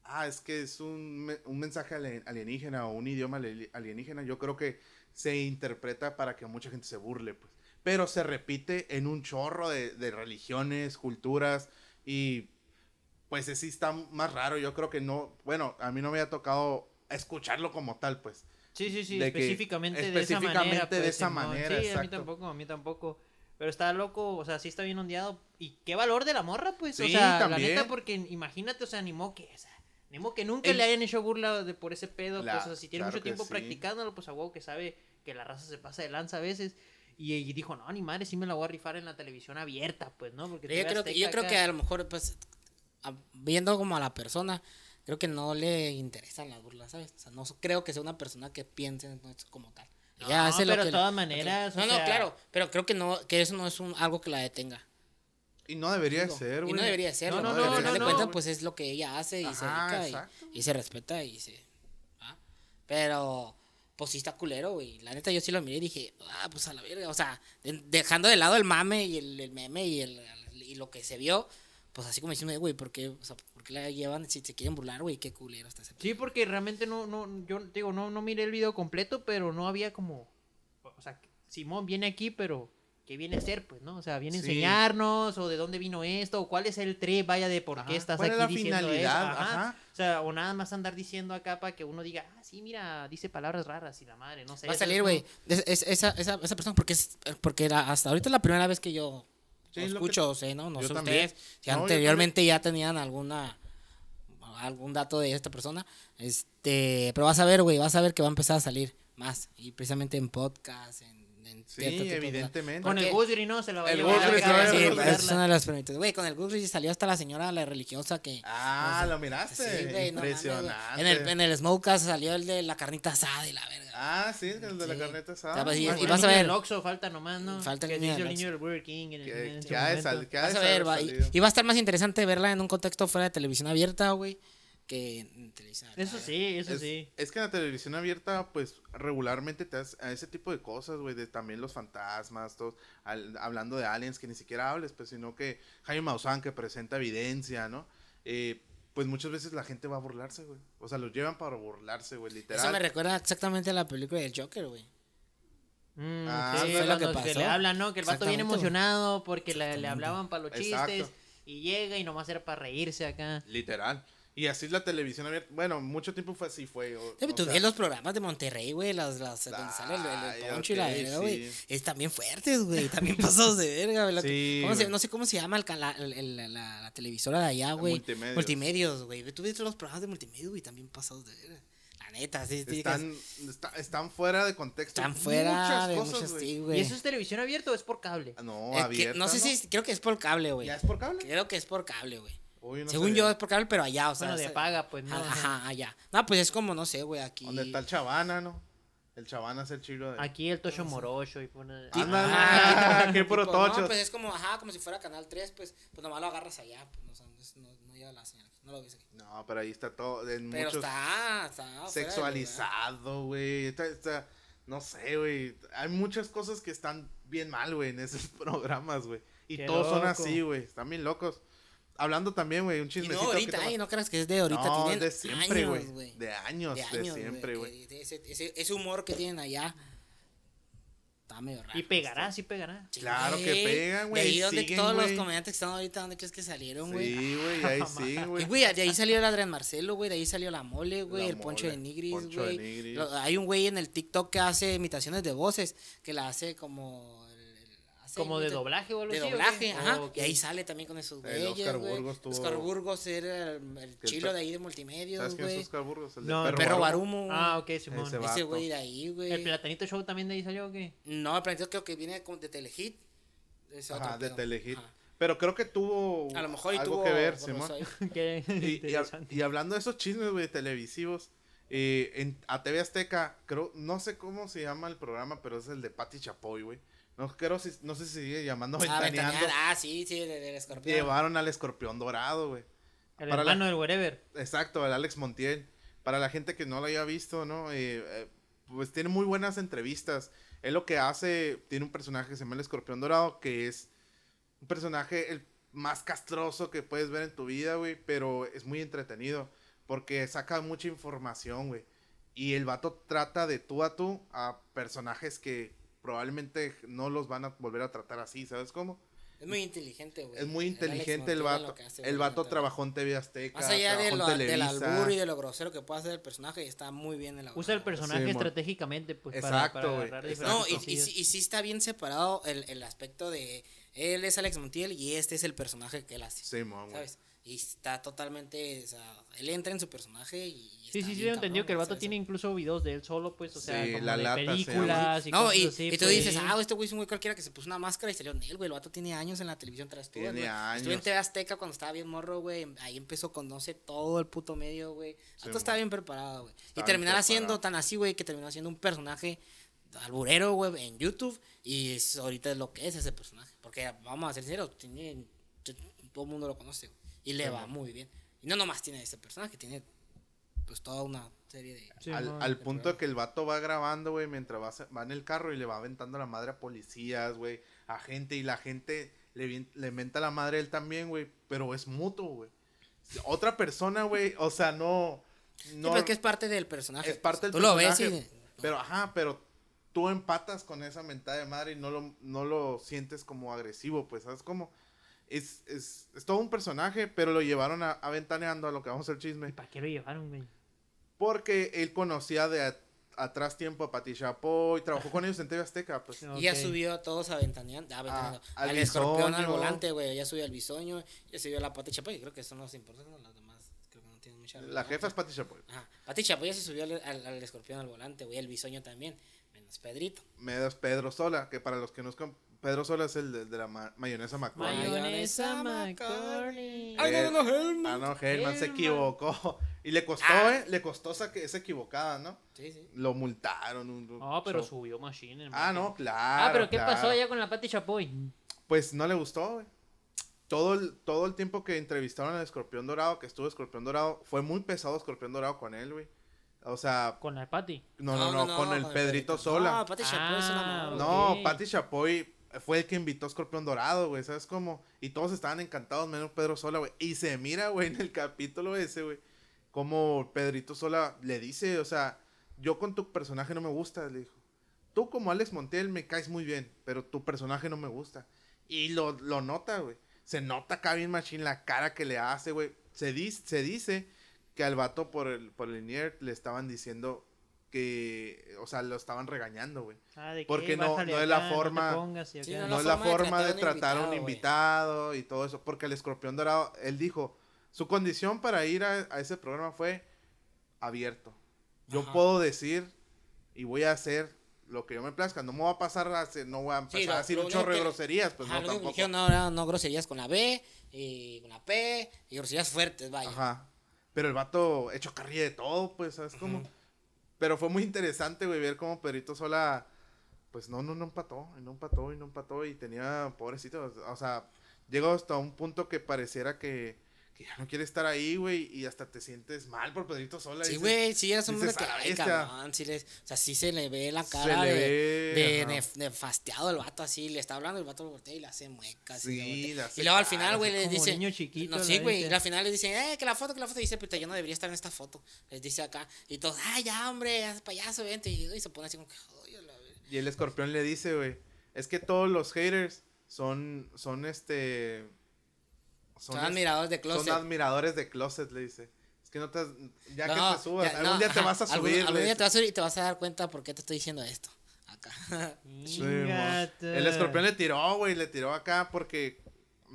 ah, es que es un, un mensaje alien- alienígena o un idioma ali- alienígena, yo creo que se interpreta para que mucha gente se burle, pues. Pero se repite en un chorro de, religiones, culturas y pues sí está más raro. Yo creo que no, bueno, a mí no me había tocado escucharlo como tal, pues. Sí, sí, sí, de que- específicamente, de esa manera. de pues, esa Simón. manera, Sí, a mí tampoco, a mí tampoco. Pero está loco, o sea, sí está bien ondeado. Y qué valor de la morra, pues. o sea, la neta, porque imagínate, o sea, animó que, o sea, animó que nunca El- le hayan hecho burla de por ese pedo. La- pues, o sea, si tiene claro mucho tiempo sí. practicándolo, pues a huevo que sabe que la raza se pasa de lanza a veces. Y, y dijo, no, ni madre, sí me la voy a rifar en la televisión abierta, pues, ¿no? Porque Yo creo, que, yo creo que a lo mejor, pues, a- viendo como a la persona, creo que no le interesan las burlas, ¿sabes? O sea, no creo que sea una persona que piense en eso como tal. No, hace lo pero que- de todas maneras, o No, no, sea- claro, pero creo que no, que eso no es un, algo que la detenga. Y no debería Digo, ser, Y güey. no debería serlo. No, No, no, Al no, final no, de no, cuentas, pues es lo que ella hace y se Ajá, dedica y- y, se respeta y se. ¿ah? Pero, pues sí está culero, güey. La neta, yo sí lo miré y dije, ah, pues a la verga. O sea, de- dejando de lado el mame y el, el meme y, el, y lo que se vio, pues así como diciendo, güey, ¿por qué, o sea, ¿por qué la llevan si se quieren burlar, güey? Qué culero está ese Sí, porque realmente no, no, yo digo, no, no miré el video completo, pero no había como, o sea, Simón viene aquí, pero ¿qué viene a hacer, pues, no? O sea, viene a Sí. enseñarnos, o de dónde vino esto, o cuál es el trip, vaya, de por Ajá. qué estás ¿Cuál aquí es la diciendo finalidad? eso. Ajá. Ajá. O sea, o nada más andar diciendo acá para que uno diga, ah, sí, mira, dice palabras raras y la madre, no sé. Va a salir, güey. es- es- esa, esa, esa persona, porque, es, porque era- hasta ahorita es la primera vez que yo Sí, escucho, o sé, ¿no? No yo sé también. ustedes. Si No, anteriormente ya tenían alguna algún dato de esta persona. Este, pero vas a ver, güey, vas a ver que va a empezar a salir más. Y precisamente en podcast, en, en Sí, cierto tipo de cosas. evidentemente. Con el Gusgri, ¿no? Se la va a El se va a Sí, es una de las. Güey, con el Google salió hasta la señora, la religiosa que. Ah, o sea, lo miraste. Sí, güey, no mames, güey. Impresionante. en, el, en el salió el de la carnita asada y la verga. Ah, sí, el de la Ya, asada. pues, y- el vas a ver. del Oxxo, falta nomás, ¿no? Falta el que niño se hizo del el niño Oxxo. del Burger King en, el- en Que, ese que ha de momento. sal- que ha de Vas a ver, saber va, y, salido. y va a estar más interesante verla en un contexto fuera de televisión abierta, güey, que en televisión Eso sí, eso es, sí. es que en la televisión abierta, pues regularmente te das a ese tipo de cosas, güey, de también los fantasmas, todos, al- hablando de aliens que ni siquiera hables, pues, sino que Jaime Maussan que presenta evidencia, ¿no? Eh, pues muchas veces la gente va a burlarse, güey. O sea, los llevan para burlarse, güey, literal. Eso me recuerda exactamente a la película del Joker, güey. Mm, Ah, sí, lo que cuando que pasó. le hablan, ¿no? Que el vato viene emocionado porque le, hablaban para los Exacto. chistes y llega y nomás era para reírse acá. Literal. Y así es la televisión abierta. Bueno, mucho tiempo fue así, fue. o- Ya, o tú sea, ves los programas de Monterrey, güey, las, las, donde sale el, el, Poncho y la verga, güey. sí. Están bien fuertes, güey. También pasados de verga, güey. Sí, ¿cómo se- no sé cómo se llama el, la, la televisora de allá, güey. Multimedios. Multimedios, güey. Tú ves los programas de multimedios, güey, también pasados de verga. La neta, sí, sí. Están, está- están fuera de contexto. están fuera muchas de cosas, muchos, güey. sí, ¿Y güey. eso es televisión abierta o es por cable? Ah, No, Eh, que- abierta. no sé si, creo que es por cable, güey. ¿Ya es por cable? Creo que es por cable, güey. Uy, no Según sabía. yo es por cable, pero allá, o sea. Bueno, de paga, pues no. Ajá, allá. No, pues es como, no sé, güey, aquí. ¿Dónde está el Chavana, no? El Chavana es el chilo de. Aquí el Tocho Morocho y pone... Tipo, puro No, tochos. pues es como, ajá, como si fuera Canal 3, pues, pues nomás lo agarras allá, pues no, o sea, no, es- no, no llega la señal, no lo ves aquí. No, pero ahí está todo. En Pero muchos está, está. sexualizado, güey. Está, está- no sé, güey. Hay muchas cosas que están bien mal, güey, en esos programas, güey. Y Qué todos son así, güey. Están bien locos. Hablando también, güey, un lugar. Y chismecito. no ahorita, ay, no creas que es de ahorita, no, tienen de siempre, años, güey. De años, de, años, siempre, que- güey. de Ese, ese, ese humor que tienen allá, está medio raro. Y pegará, sí pegará. Sí, Claro que pegan, güey, De ahí donde siguen, todos los güey. comediantes que están ahorita, ¿dónde crees que salieron, güey? Sí, güey, ahí sí, Y, güey. güey, de ahí salió el Adrián Marcelo, güey, de ahí salió la mole, güey, el Poncho Mole, de Nigris, Poncho de güey. Hay un güey en el TikTok que hace imitaciones de voces, que la hace como... Como de doblaje o algo De así. ¿o doblaje, ajá. Ok. Y ahí sale también con esos güeyes, Oscar. Burgos tuvo- Oscar Burgos era el, chilo de ahí de ¿Sabes multimedios, quién es güey. Oscar Burgos? El de No, El perro Barumo. Ah, ok, Simón. Ese güey de ahí, güey. ¿El Platanito Show también de ahí salió o qué? No, el planeta creo que viene como de Telehit. Ese Ajá, otro de. Telehit. Pero creo que tuvo A lo mejor y algo tuvo que ver, Simón. Y, y, y hablando de esos chismes, güey, televisivos, eh, en, a TV Azteca, creo, no sé cómo se llama el programa, pero es el de Patti Chapoy, güey. No, creo, si, no sé si sigue llamando Ah, Ventaneando. Ah, sí, sí, del, del escorpión. Llevaron al escorpión dorado, güey. El para la- hermano del wherever. Exacto, el Alex Montiel. Para la gente que no lo haya visto, ¿no? Eh, eh, pues tiene muy buenas entrevistas. Él lo que hace, tiene un personaje que se llama el Escorpión Dorado, que es un personaje el más castroso que puedes ver en tu vida, güey, pero es muy entretenido porque saca mucha información, güey. Y el vato trata de tú a tú a personajes que probablemente no los van a volver a tratar así, ¿sabes cómo? Es muy inteligente, güey. Es muy El inteligente el lo vato. hace, El vato trabajó en TV Azteca. Más allá de lo, en del albur y de lo grosero que puede hacer el personaje, está muy bien elaborado. Usa el personaje estratégicamente, pues, Exacto, para, para güey. agarrar Exacto. No, y, y, sí- y sí está bien separado el, el aspecto de él es Alex Montiel y este es el personaje que él hace. Simón, güey. ¿Sabes? Y está totalmente, o sea, él entra en su personaje y... Sí, está sí, sí, bien he entendido que el vato tiene incluso videos de él solo, pues, o sea, Sí, como la de lata películas y No, cosas y, así. y tú pues. dices, ah, este güey es un güey cualquiera que se puso una máscara y salió en él, güey. El vato tiene años en la televisión tras tú. Tiene güey. años. Estuve en TV Azteca cuando estaba bien morro, güey. Ahí empezó con, no sé, todo el puto medio, güey. El Sí, vato estaba bien preparado, güey. Y terminar haciendo tan así, güey, que terminó haciendo un personaje alburero, güey, en YouTube. Y es, ahorita es lo que es ese personaje. Porque, vamos a ser sinceros, tiene todo el mundo lo conoce, güey, y le va muy bien. Y no nomás tiene ese personaje, tiene pues toda una serie de... Sí, al, punto que el vato va grabando, güey, mientras va, se- va en el carro y le va aventando la madre a policías, güey, a gente, y la gente le, le menta la madre a él también, güey, pero es mutuo, güey. Otra persona, güey, o sea, no... Sí, no pero es que es parte del personaje. es parte del Tú lo ves personaje, y... Pero, ajá, pero tú empatas con esa mentada de madre y no lo, no lo sientes como agresivo, pues, ¿sabes cómo? Es, es, es todo un personaje, pero lo llevaron a, aventaneando a lo que vamos a hacer chisme. ¿Y para qué lo llevaron, güey? Porque él conocía de a- atrás tiempo a Pati Chapoy, trabajó con ellos en TV Azteca, pues. Y ya subió a todos a Ventaneando, a Ventaneando, Ah, al al escorpión al volante, güey, ya subió al bisoño, ya subió a la Pati Chapoy, creo que eso no es importante, las demás creo que no tienen mucha La jefa es Pati Chapoy. Ajá, Pati Chapoy ya se subió al, al- al escorpión al volante, güey, el bisoño también, menos Pedrito. Menos Pedro Sola, que para los que no es con- Pedro Sola es el de, de la ma- mayonesa McCormick. Mayonesa McCormick. Ay, no, no, no, Ah, no, Hellman se equivocó. Y le costó, Ah. ¿eh? Le costó esa, que- esa equivocada, ¿no? Sí, sí. Lo multaron. un- un No, pero show. subió Machine. el Ah, no, claro. Ah, pero ¿qué pasó allá con la Pati Chapoy? Pues no le gustó, güey. Todo el, todo el tiempo que entrevistaron al Escorpión Dorado, que estuvo Escorpión Dorado, fue muy pesado Escorpión Dorado con él, güey. O sea, Con la Pati. no, no, no, con el Pedrito Sola. No, Pati Chapoy es una Ah. No, ok. Pati Chapoy fue el que invitó a Escorpión Dorado, güey, ¿sabes cómo? Y todos estaban encantados, menos Pedro Sola, güey. Y se mira, güey, en el capítulo ese, güey, como Pedrito Sola le dice, o sea, yo con tu personaje no me gusta, le dijo. Tú como Alex Montiel me caes muy bien, pero tu personaje no me gusta. Y lo, lo nota, güey. Se nota acá bien la cara que le hace, güey. Se, dis- se dice que al vato por el, por el INER le estaban diciendo que, o sea, lo estaban regañando, güey. Ah, de que, Porque "Eh, no- no es la forma- pongas y Sí, acá". no es la forma de tratar a un invitado, invitado y todo eso, porque el escorpión dorado, él dijo, su condición para ir a, a ese programa fue abierto. Yo Ajá. puedo decir y voy a hacer lo que yo me plazca, no me va a pasar a hacer, no voy a empezar Sí, lo- a decir un chorro de groserías, pues Ajá, no tampoco. dijeron no, era no groserías con la B y con la P y groserías fuertes, vaya. Ajá. Pero el vato hecho carrilla de todo, pues, ¿sabes cómo? Pero fue muy interesante, güey, ver cómo Pedrito Sola, pues no, no, no empató, y no empató, y no empató, y tenía, pobrecito, o sea, llegó hasta un punto que pareciera que, que ya no quiere estar ahí, güey, y hasta te sientes mal por Pedrito Sola. Sí, güey, sí, es un hombre que, "A la ay, bestia". cabrón, sí les, o sea, sí se le ve la cara de, ve, de ajá. nef- nefasteado el vato así, le está hablando, el vato voltea y le hace muecas. y Sí, le hace y luego al final, güey, les dice, niño chiquito, no, sí, güey, y al final les dicen, eh, que la foto, que la foto, dice, pero yo no debería estar en esta foto, les dice acá, y todos, ay, ya, hombre, ya, payaso, vente, y, y se pone así como que, "Ay, a la verga". Y el escorpión le dice, güey, es que todos los haters son, son este... son es- admiradores de closet. Son admiradores de closet, le dice. Es que no te has- ya No, que te subas, ya, algún no, día te ajá, vas a algún- subir. Algún, le día te vas a subir y te vas a dar cuenta por qué te estoy diciendo esto. Acá. Sí. El escorpión le tiró, güey, le tiró acá porque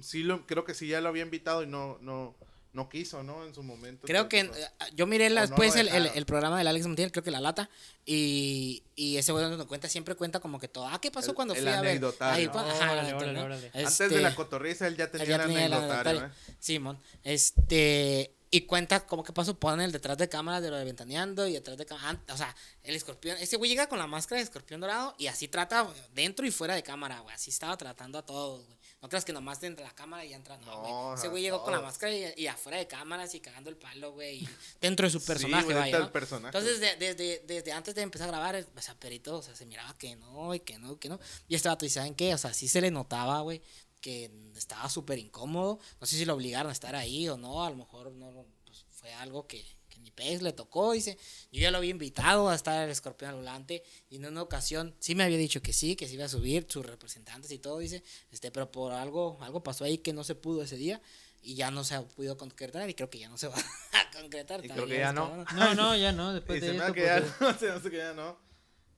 sí lo, creo que sí ya lo había invitado y no, no, no quiso, ¿no? En su momento. Creo que Entonces, eh, yo miré la- no después lo el, el, programa del Alex Montiel, creo que La Lata, y, y ese güey nos cuenta, siempre cuenta como que todo, ah, ¿qué pasó El- cuando el fui a ver? Ahí, cuando- ajá, Órale, el órale. Antes Este, de la cotorriza él ya él tenía ya el tenía el anecdotario. ¿eh? Simón, este, y cuenta como que pasó, ponen el detrás de cámara de lo de Ventaneando y detrás de cámara, o sea, el escorpión, ese güey llega con la máscara de escorpión dorado y así trata dentro y fuera de cámara, güey, así estaba tratando a todos, güey. No creas que nomás dentro de la cámara y entra, no, No, güey. Ese güey llegó con la máscara y, y afuera de cámaras y cagando el palo, güey, y dentro de su Sí, personaje, güey, vaya, ¿no? personaje. Entonces, de- desde, desde antes de empezar a grabar, o sea, Perito, o sea, se miraba que no, y que no, que no. Y este vato, ¿y saben qué? O sea, sí se le notaba, güey, que estaba súper incómodo. No sé si lo obligaron a estar ahí o no, a lo mejor no, pues fue algo que, pez le tocó, dice. Yo ya lo había invitado a estar el escorpión al volante, y en una ocasión sí me había dicho que sí, que se iba a subir, sus representantes y todo, dice, este, pero por algo, algo pasó ahí que no se pudo ese día. Y ya no se ha podido concretar y creo que ya no se va a concretar. Y creo que ya no. bueno. No, no, ya no. Y Después se de me esto, hace que ya pues, no, se me hace que ya no.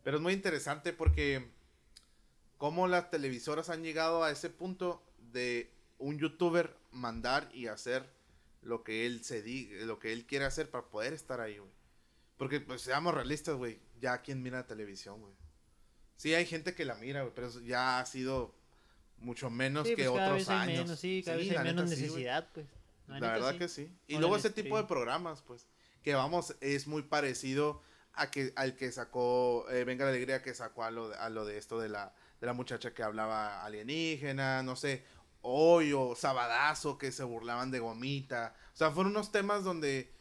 Pero es muy interesante porque cómo las televisoras han llegado a ese punto de un youtuber mandar y hacer lo que él se di, lo que él quiere hacer para poder estar ahí, güey. Porque pues seamos realistas, güey, ya quién mira televisión, güey. Sí hay gente que la mira, güey, pero eso ya ha sido mucho menos sí, que pues, cada otros años. menos, sí, cada vez la hay menos neta sí, güey. necesidad, pues. La, verdad que sí. Y luego ese tipo de programas, pues, que vamos, es muy parecido a que al que sacó eh, Venga la Alegría, que sacó a lo, de, a lo de esto de la, de la muchacha que hablaba alienígena, no sé. Hoy o sabadazo que se burlaban de gomita. O sea, fueron unos temas donde,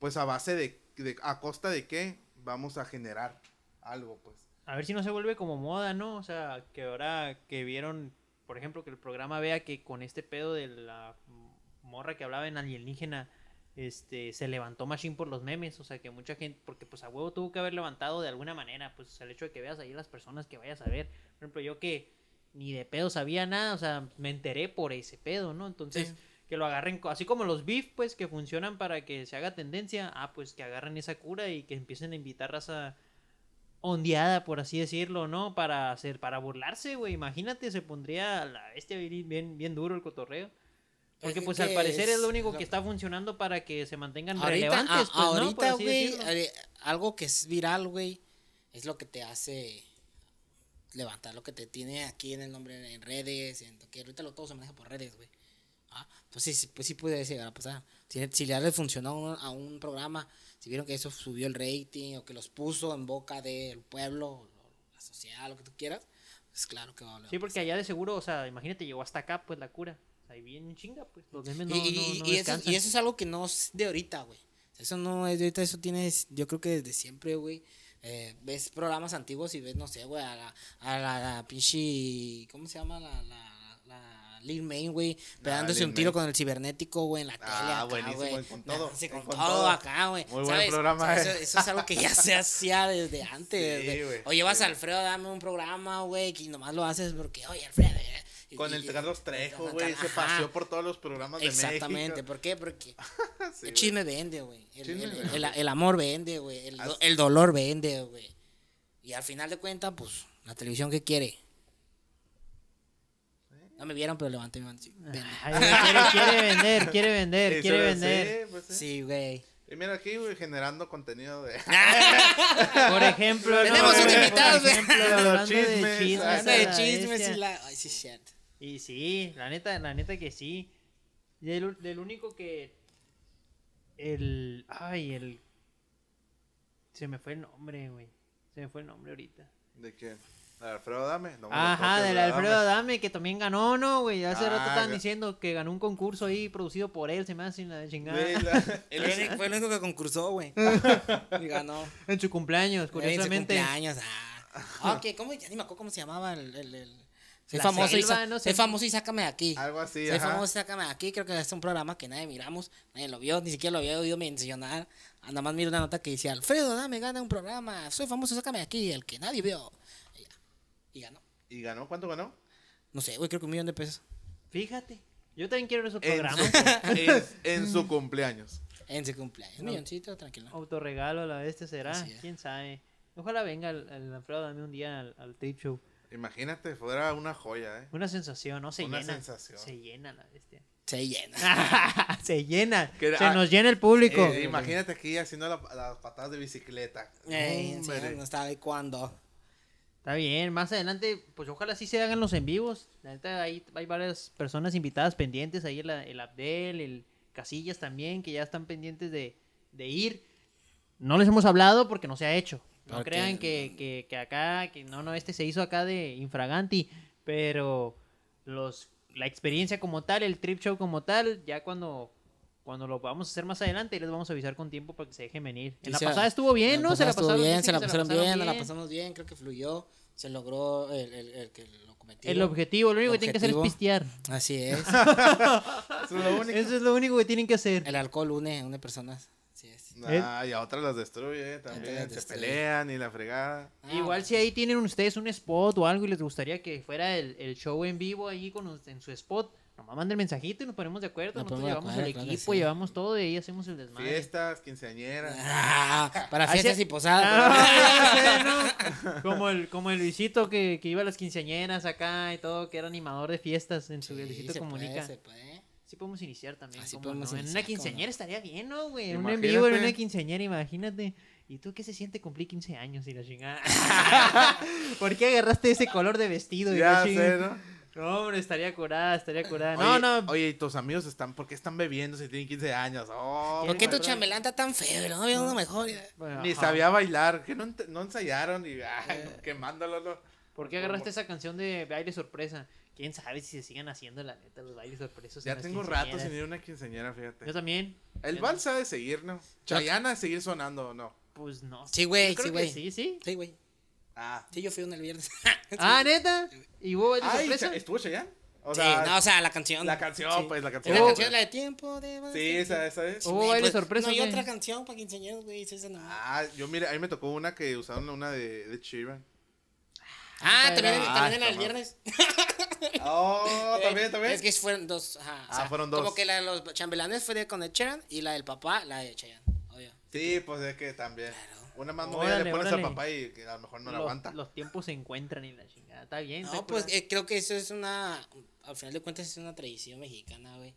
pues a base de, de a costa de qué vamos a generar algo, pues. A ver si no se vuelve como moda, ¿no? O sea, que ahora que vieron, por ejemplo, que el programa vea que con este pedo de la morra que hablaba en alienígena, este, se levantó Machine por los memes, o sea, que mucha gente, porque pues a huevo tuvo que haber levantado de alguna manera, pues el hecho de que veas ahí las personas que vayas a ver, por ejemplo, yo que ni de pedo sabía nada, o sea, me enteré por ese pedo, ¿no? Entonces, Sí. que lo agarren, así como los beef, pues, que funcionan para que se haga tendencia, ah, pues que agarren esa cura y que empiecen a invitar raza ondeada, por así decirlo, ¿no? Para hacer, para burlarse, güey, imagínate, se pondría la bestia bien, bien, duro el cotorreo. Porque Es pues al parecer es, es lo único lo- que está funcionando para que se mantengan Ahorita, relevantes, a- pues, ahorita, güey, eh, algo que es viral, güey, es lo que te hace levantar, lo que te tiene aquí en el nombre en redes, en, que ahorita lo todo se maneja por redes, güey. Ah, pues sí, pues sí puede llegar a pasar. Si, le funcionó a un, a un programa, si vieron que eso subió el rating o que los puso en boca del pueblo, la sociedad, lo que tú quieras, pues claro que va a Sí, porque allá de seguro, o sea, imagínate, llegó hasta acá, pues, la cura. Ahí bien chinga, pues, los memes no, y, y- no- y- no y eso, y eso es algo que no es de ahorita, güey. Eso no es de ahorita, eso tienes, yo creo que desde siempre, güey. Eh, ves programas antiguos y ves, no sé, güey, a la, a la, la pinche, ¿cómo se llama? La, la, la Lil Main, güey, pegándose Lil un tiro con el cibernético, güey, en la tele Ah, buenísimo, con todo, y con, con todo, acá, güey. Muy buen ¿sabes? programa, O sea, eh. eso, eso es algo que ya se hacía desde antes, Sí, güey. güey, O llevas sí. a Alfredo, dame un programa, güey, que nomás lo haces porque, oye, Alfredo, Con y- el Carlos Trejo, güey, se paseó por todos los programas de Exactamente, México. ¿por qué? Porque Sí, el chisme vende, güey. El, Chisme el- vende. el- el amor vende, güey. El, do- As- el dolor vende, güey. Y al final de cuentas, pues, la televisión que quiere. No me vieron, pero levanté mi mano. sí, vende. Ay, güey, quiere, quiere vender, quiere vender, quiere sí, vender. pues, sí. Sí, güey. Y mira aquí, güey, generando contenido de... Por ejemplo, Tenemos no, un por invitado, güey. de chismes, chismes, de chismes bestia. y la. Ay, sí, cierto. Y sí, la neta, la neta que sí. Y del, del único que. El. Ay, el. Se me fue el nombre, güey. Se me fue el nombre ahorita. ¿De quién? ¿De Alfredo Dame? No Ajá, del ¿verdad, Alfredo Dame? Adame, que también ganó, ¿no, güey? Hace rato Ah, estaban diciendo que ganó un concurso ahí producido por él, se me hace la chingada. Güey, la- Fue el único- fue el único que concursó, güey. Y ganó. En su cumpleaños, En su curiosamente. cumpleaños. Ah, ok, ¿cómo? Ya ni me acuerdo cómo se llamaba el. el, el- Soy La famoso, y, selva, sa- no soy famoso y sácame de aquí. Algo así, Soy ajá. famoso, sácame de aquí. Creo que es un programa que nadie miramos, nadie lo vio, ni siquiera lo había oído mencionar. Ah, Nada más miro una nota que decía: Alfredo, dame, gana un programa. Soy famoso, sácame de aquí, el que nadie vio. Y, ya. Y ganó. ¿Y ganó? ¿Cuánto ganó? No sé, güey, creo que un millón de pesos. Fíjate. Yo también quiero ver esos En programas. su, en, en su cumpleaños. En su cumpleaños. Un milloncito, tranquilo. Autorregalo a la bestia será. Quién sabe. Ojalá venga el, el Alfredo Adame un día al, al Trip Show. Imagínate, fuera una joya, ¿eh? Una sensación, ¿no? Se Una llena. sensación. Se llena la bestia. Se llena. se llena. Que- se ah, nos llena el público. Eh, imagínate aquí haciendo la- las patadas de bicicleta. Ey, sí, no sabe cuándo. Está bien, más adelante, pues ojalá sí se hagan los en vivos. La neta, ahí hay varias personas invitadas pendientes. Ahí el, el Abdel, el Casillas también, que ya están pendientes de, de ir. No les hemos hablado porque no se ha hecho. No Porque- crean que, que, que acá, que no, no, este se hizo acá de infraganti. Pero los, la experiencia como tal, el trip show como tal, ya cuando, cuando lo vamos a hacer más adelante, les vamos a avisar con tiempo para que se dejen venir. En la se- pasada estuvo bien, ¿no? Se la pasaron bien, se la pasaron bien, la pasamos bien, creo que fluyó, se logró el, el, el que lo cometió. El objetivo, lo único El que tienen que hacer es objetivo. pistear. Así es. Eso es lo único. Eso es lo único que tienen que hacer. el alcohol une, une personas. Es. Ah, y a otras las destruye también. las Se destruye. pelean y la fregada. Ah, Igual si ahí tienen ustedes un spot o algo y les gustaría que fuera el, el show en vivo ahí con en su spot, nomás manden mensajito y nos ponemos de acuerdo. Nos Nosotros llevamos acuerdo, el claro equipo, sí. llevamos todo y ahí hacemos el desmadre. Fiestas, quinceañeras. Ah, para fiestas se- y posadas. Ah, ¿no? Como el, como el Luisito que, que iba a las quinceañeras acá y todo, que era animador de fiestas en su Sí, Luisito se Comunica. puede, se puede. Sí podemos iniciar también. Así ¿cómo podemos no? En una quinceañera estaría bien, ¿no, güey? En un en vivo, en una quinceañera, imagínate. ¿Y tú qué se siente cumplir 15 años y la chingada? ¿Por qué agarraste ese color de vestido? y Ya la sé, chingada? ¿no? No, hombre, estaría curada, estaría curada. Oye, no, no. Oye, y tus amigos están, ¿por qué están bebiendo si tienen 15 años? Oh, ¿Por qué tu Patrón. chambelán está tan feo? No había uno mejor. Bueno, Ni ajá. sabía bailar, que no, no ensayaron y ah, Eh. quemándolo. ¿Por qué agarraste esa canción de baile sorpresa? Quién sabe si se sigan haciendo, la neta, los bailes sorpresos. Ya tengo rato sin ir a una quinceañera, fíjate. Yo también. El Yo vals ha de seguir, ¿no? Chayana seguir sonando, ¿no? Pues no. Sí, güey, sí, que güey. Sí, sí. Sí, güey. Ah. Sí, yo fui uno el viernes. Ah, neta. ¿Y hubo Ay, sorpresa? ¿estuvo Chayanne? O sí, sea, no, o sea, la canción. la canción, Sí. pues, la canción. la Oh. canción, la de tiempo de Sí, esa, esa es. Oh. ¿Hubo Güey, baile pues, sorpresa No hay otra canción para quinceañeros, güey. es esa no. Ah, yo mire, a mí me tocó una que usaron una de, de Sheeran. Ah, también, Ah, también en está el viernes. Oh, también, también. Es que fueron dos. Ajá, Ah, fueron dos. Como que la de los chambelanes fue de con el Sheeran y la del papá, la de Chayanne. Obvio. Sí, pues es que también. Una más movida Órale, le pones órale. al papá y que a lo mejor no la aguanta. los tiempos se encuentran y la chingada. Está bien. No, pues eh, creo que eso es una. Al final de cuentas es una tradición mexicana, güey.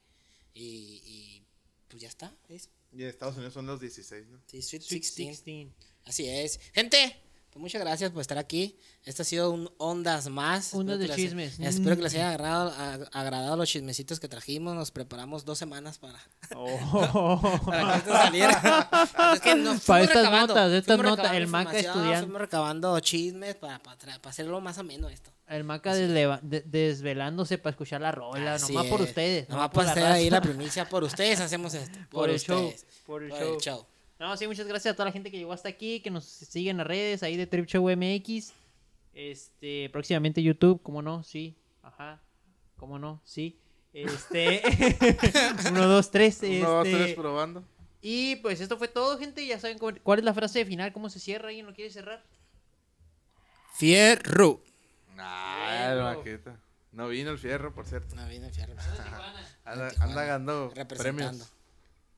Y, y pues ya está. Eso. Y en Estados Unidos son los 16, ¿no? Sí, Sweet Sweet 16. 16. Así es. Gente, pues muchas gracias por estar aquí. Esto ha sido un Ondas más. Ondas de les- chismes. Espero que Mm. les haya agradado, ag- agradado los chismecitos que trajimos. Nos preparamos dos semanas para, Oh. para que esto saliera. es que nos Para estas notas, estas notas, el Maca estudiando. Fuimos recabando chismes para, para, hacerlo más ameno esto. El Maca de- desvelándose para escuchar la rola. Así nomás por es. ustedes. Nomás por por hacer ahí la primicia. Por ustedes hacemos esto. Por, Por el show, ustedes. por el Por show. el show. No, sí, muchas gracias a toda la gente que llegó hasta aquí, que nos sigue en las redes, ahí de Trip Show MX. Este, próximamente YouTube, ¿cómo no? Sí, ajá, ¿cómo no? Sí. Este, uno, dos, tres. Uno, dos, este, tres probando. y pues esto fue todo, gente. Ya saben cómo- cuál es la frase final, cómo se cierra. ¿Alguien lo quiere cerrar? Fierro. Ah, el Fierro. maqueta. No vino el fierro, por cierto. No, viene el fierro. Anda, anda ganando Representando. premios.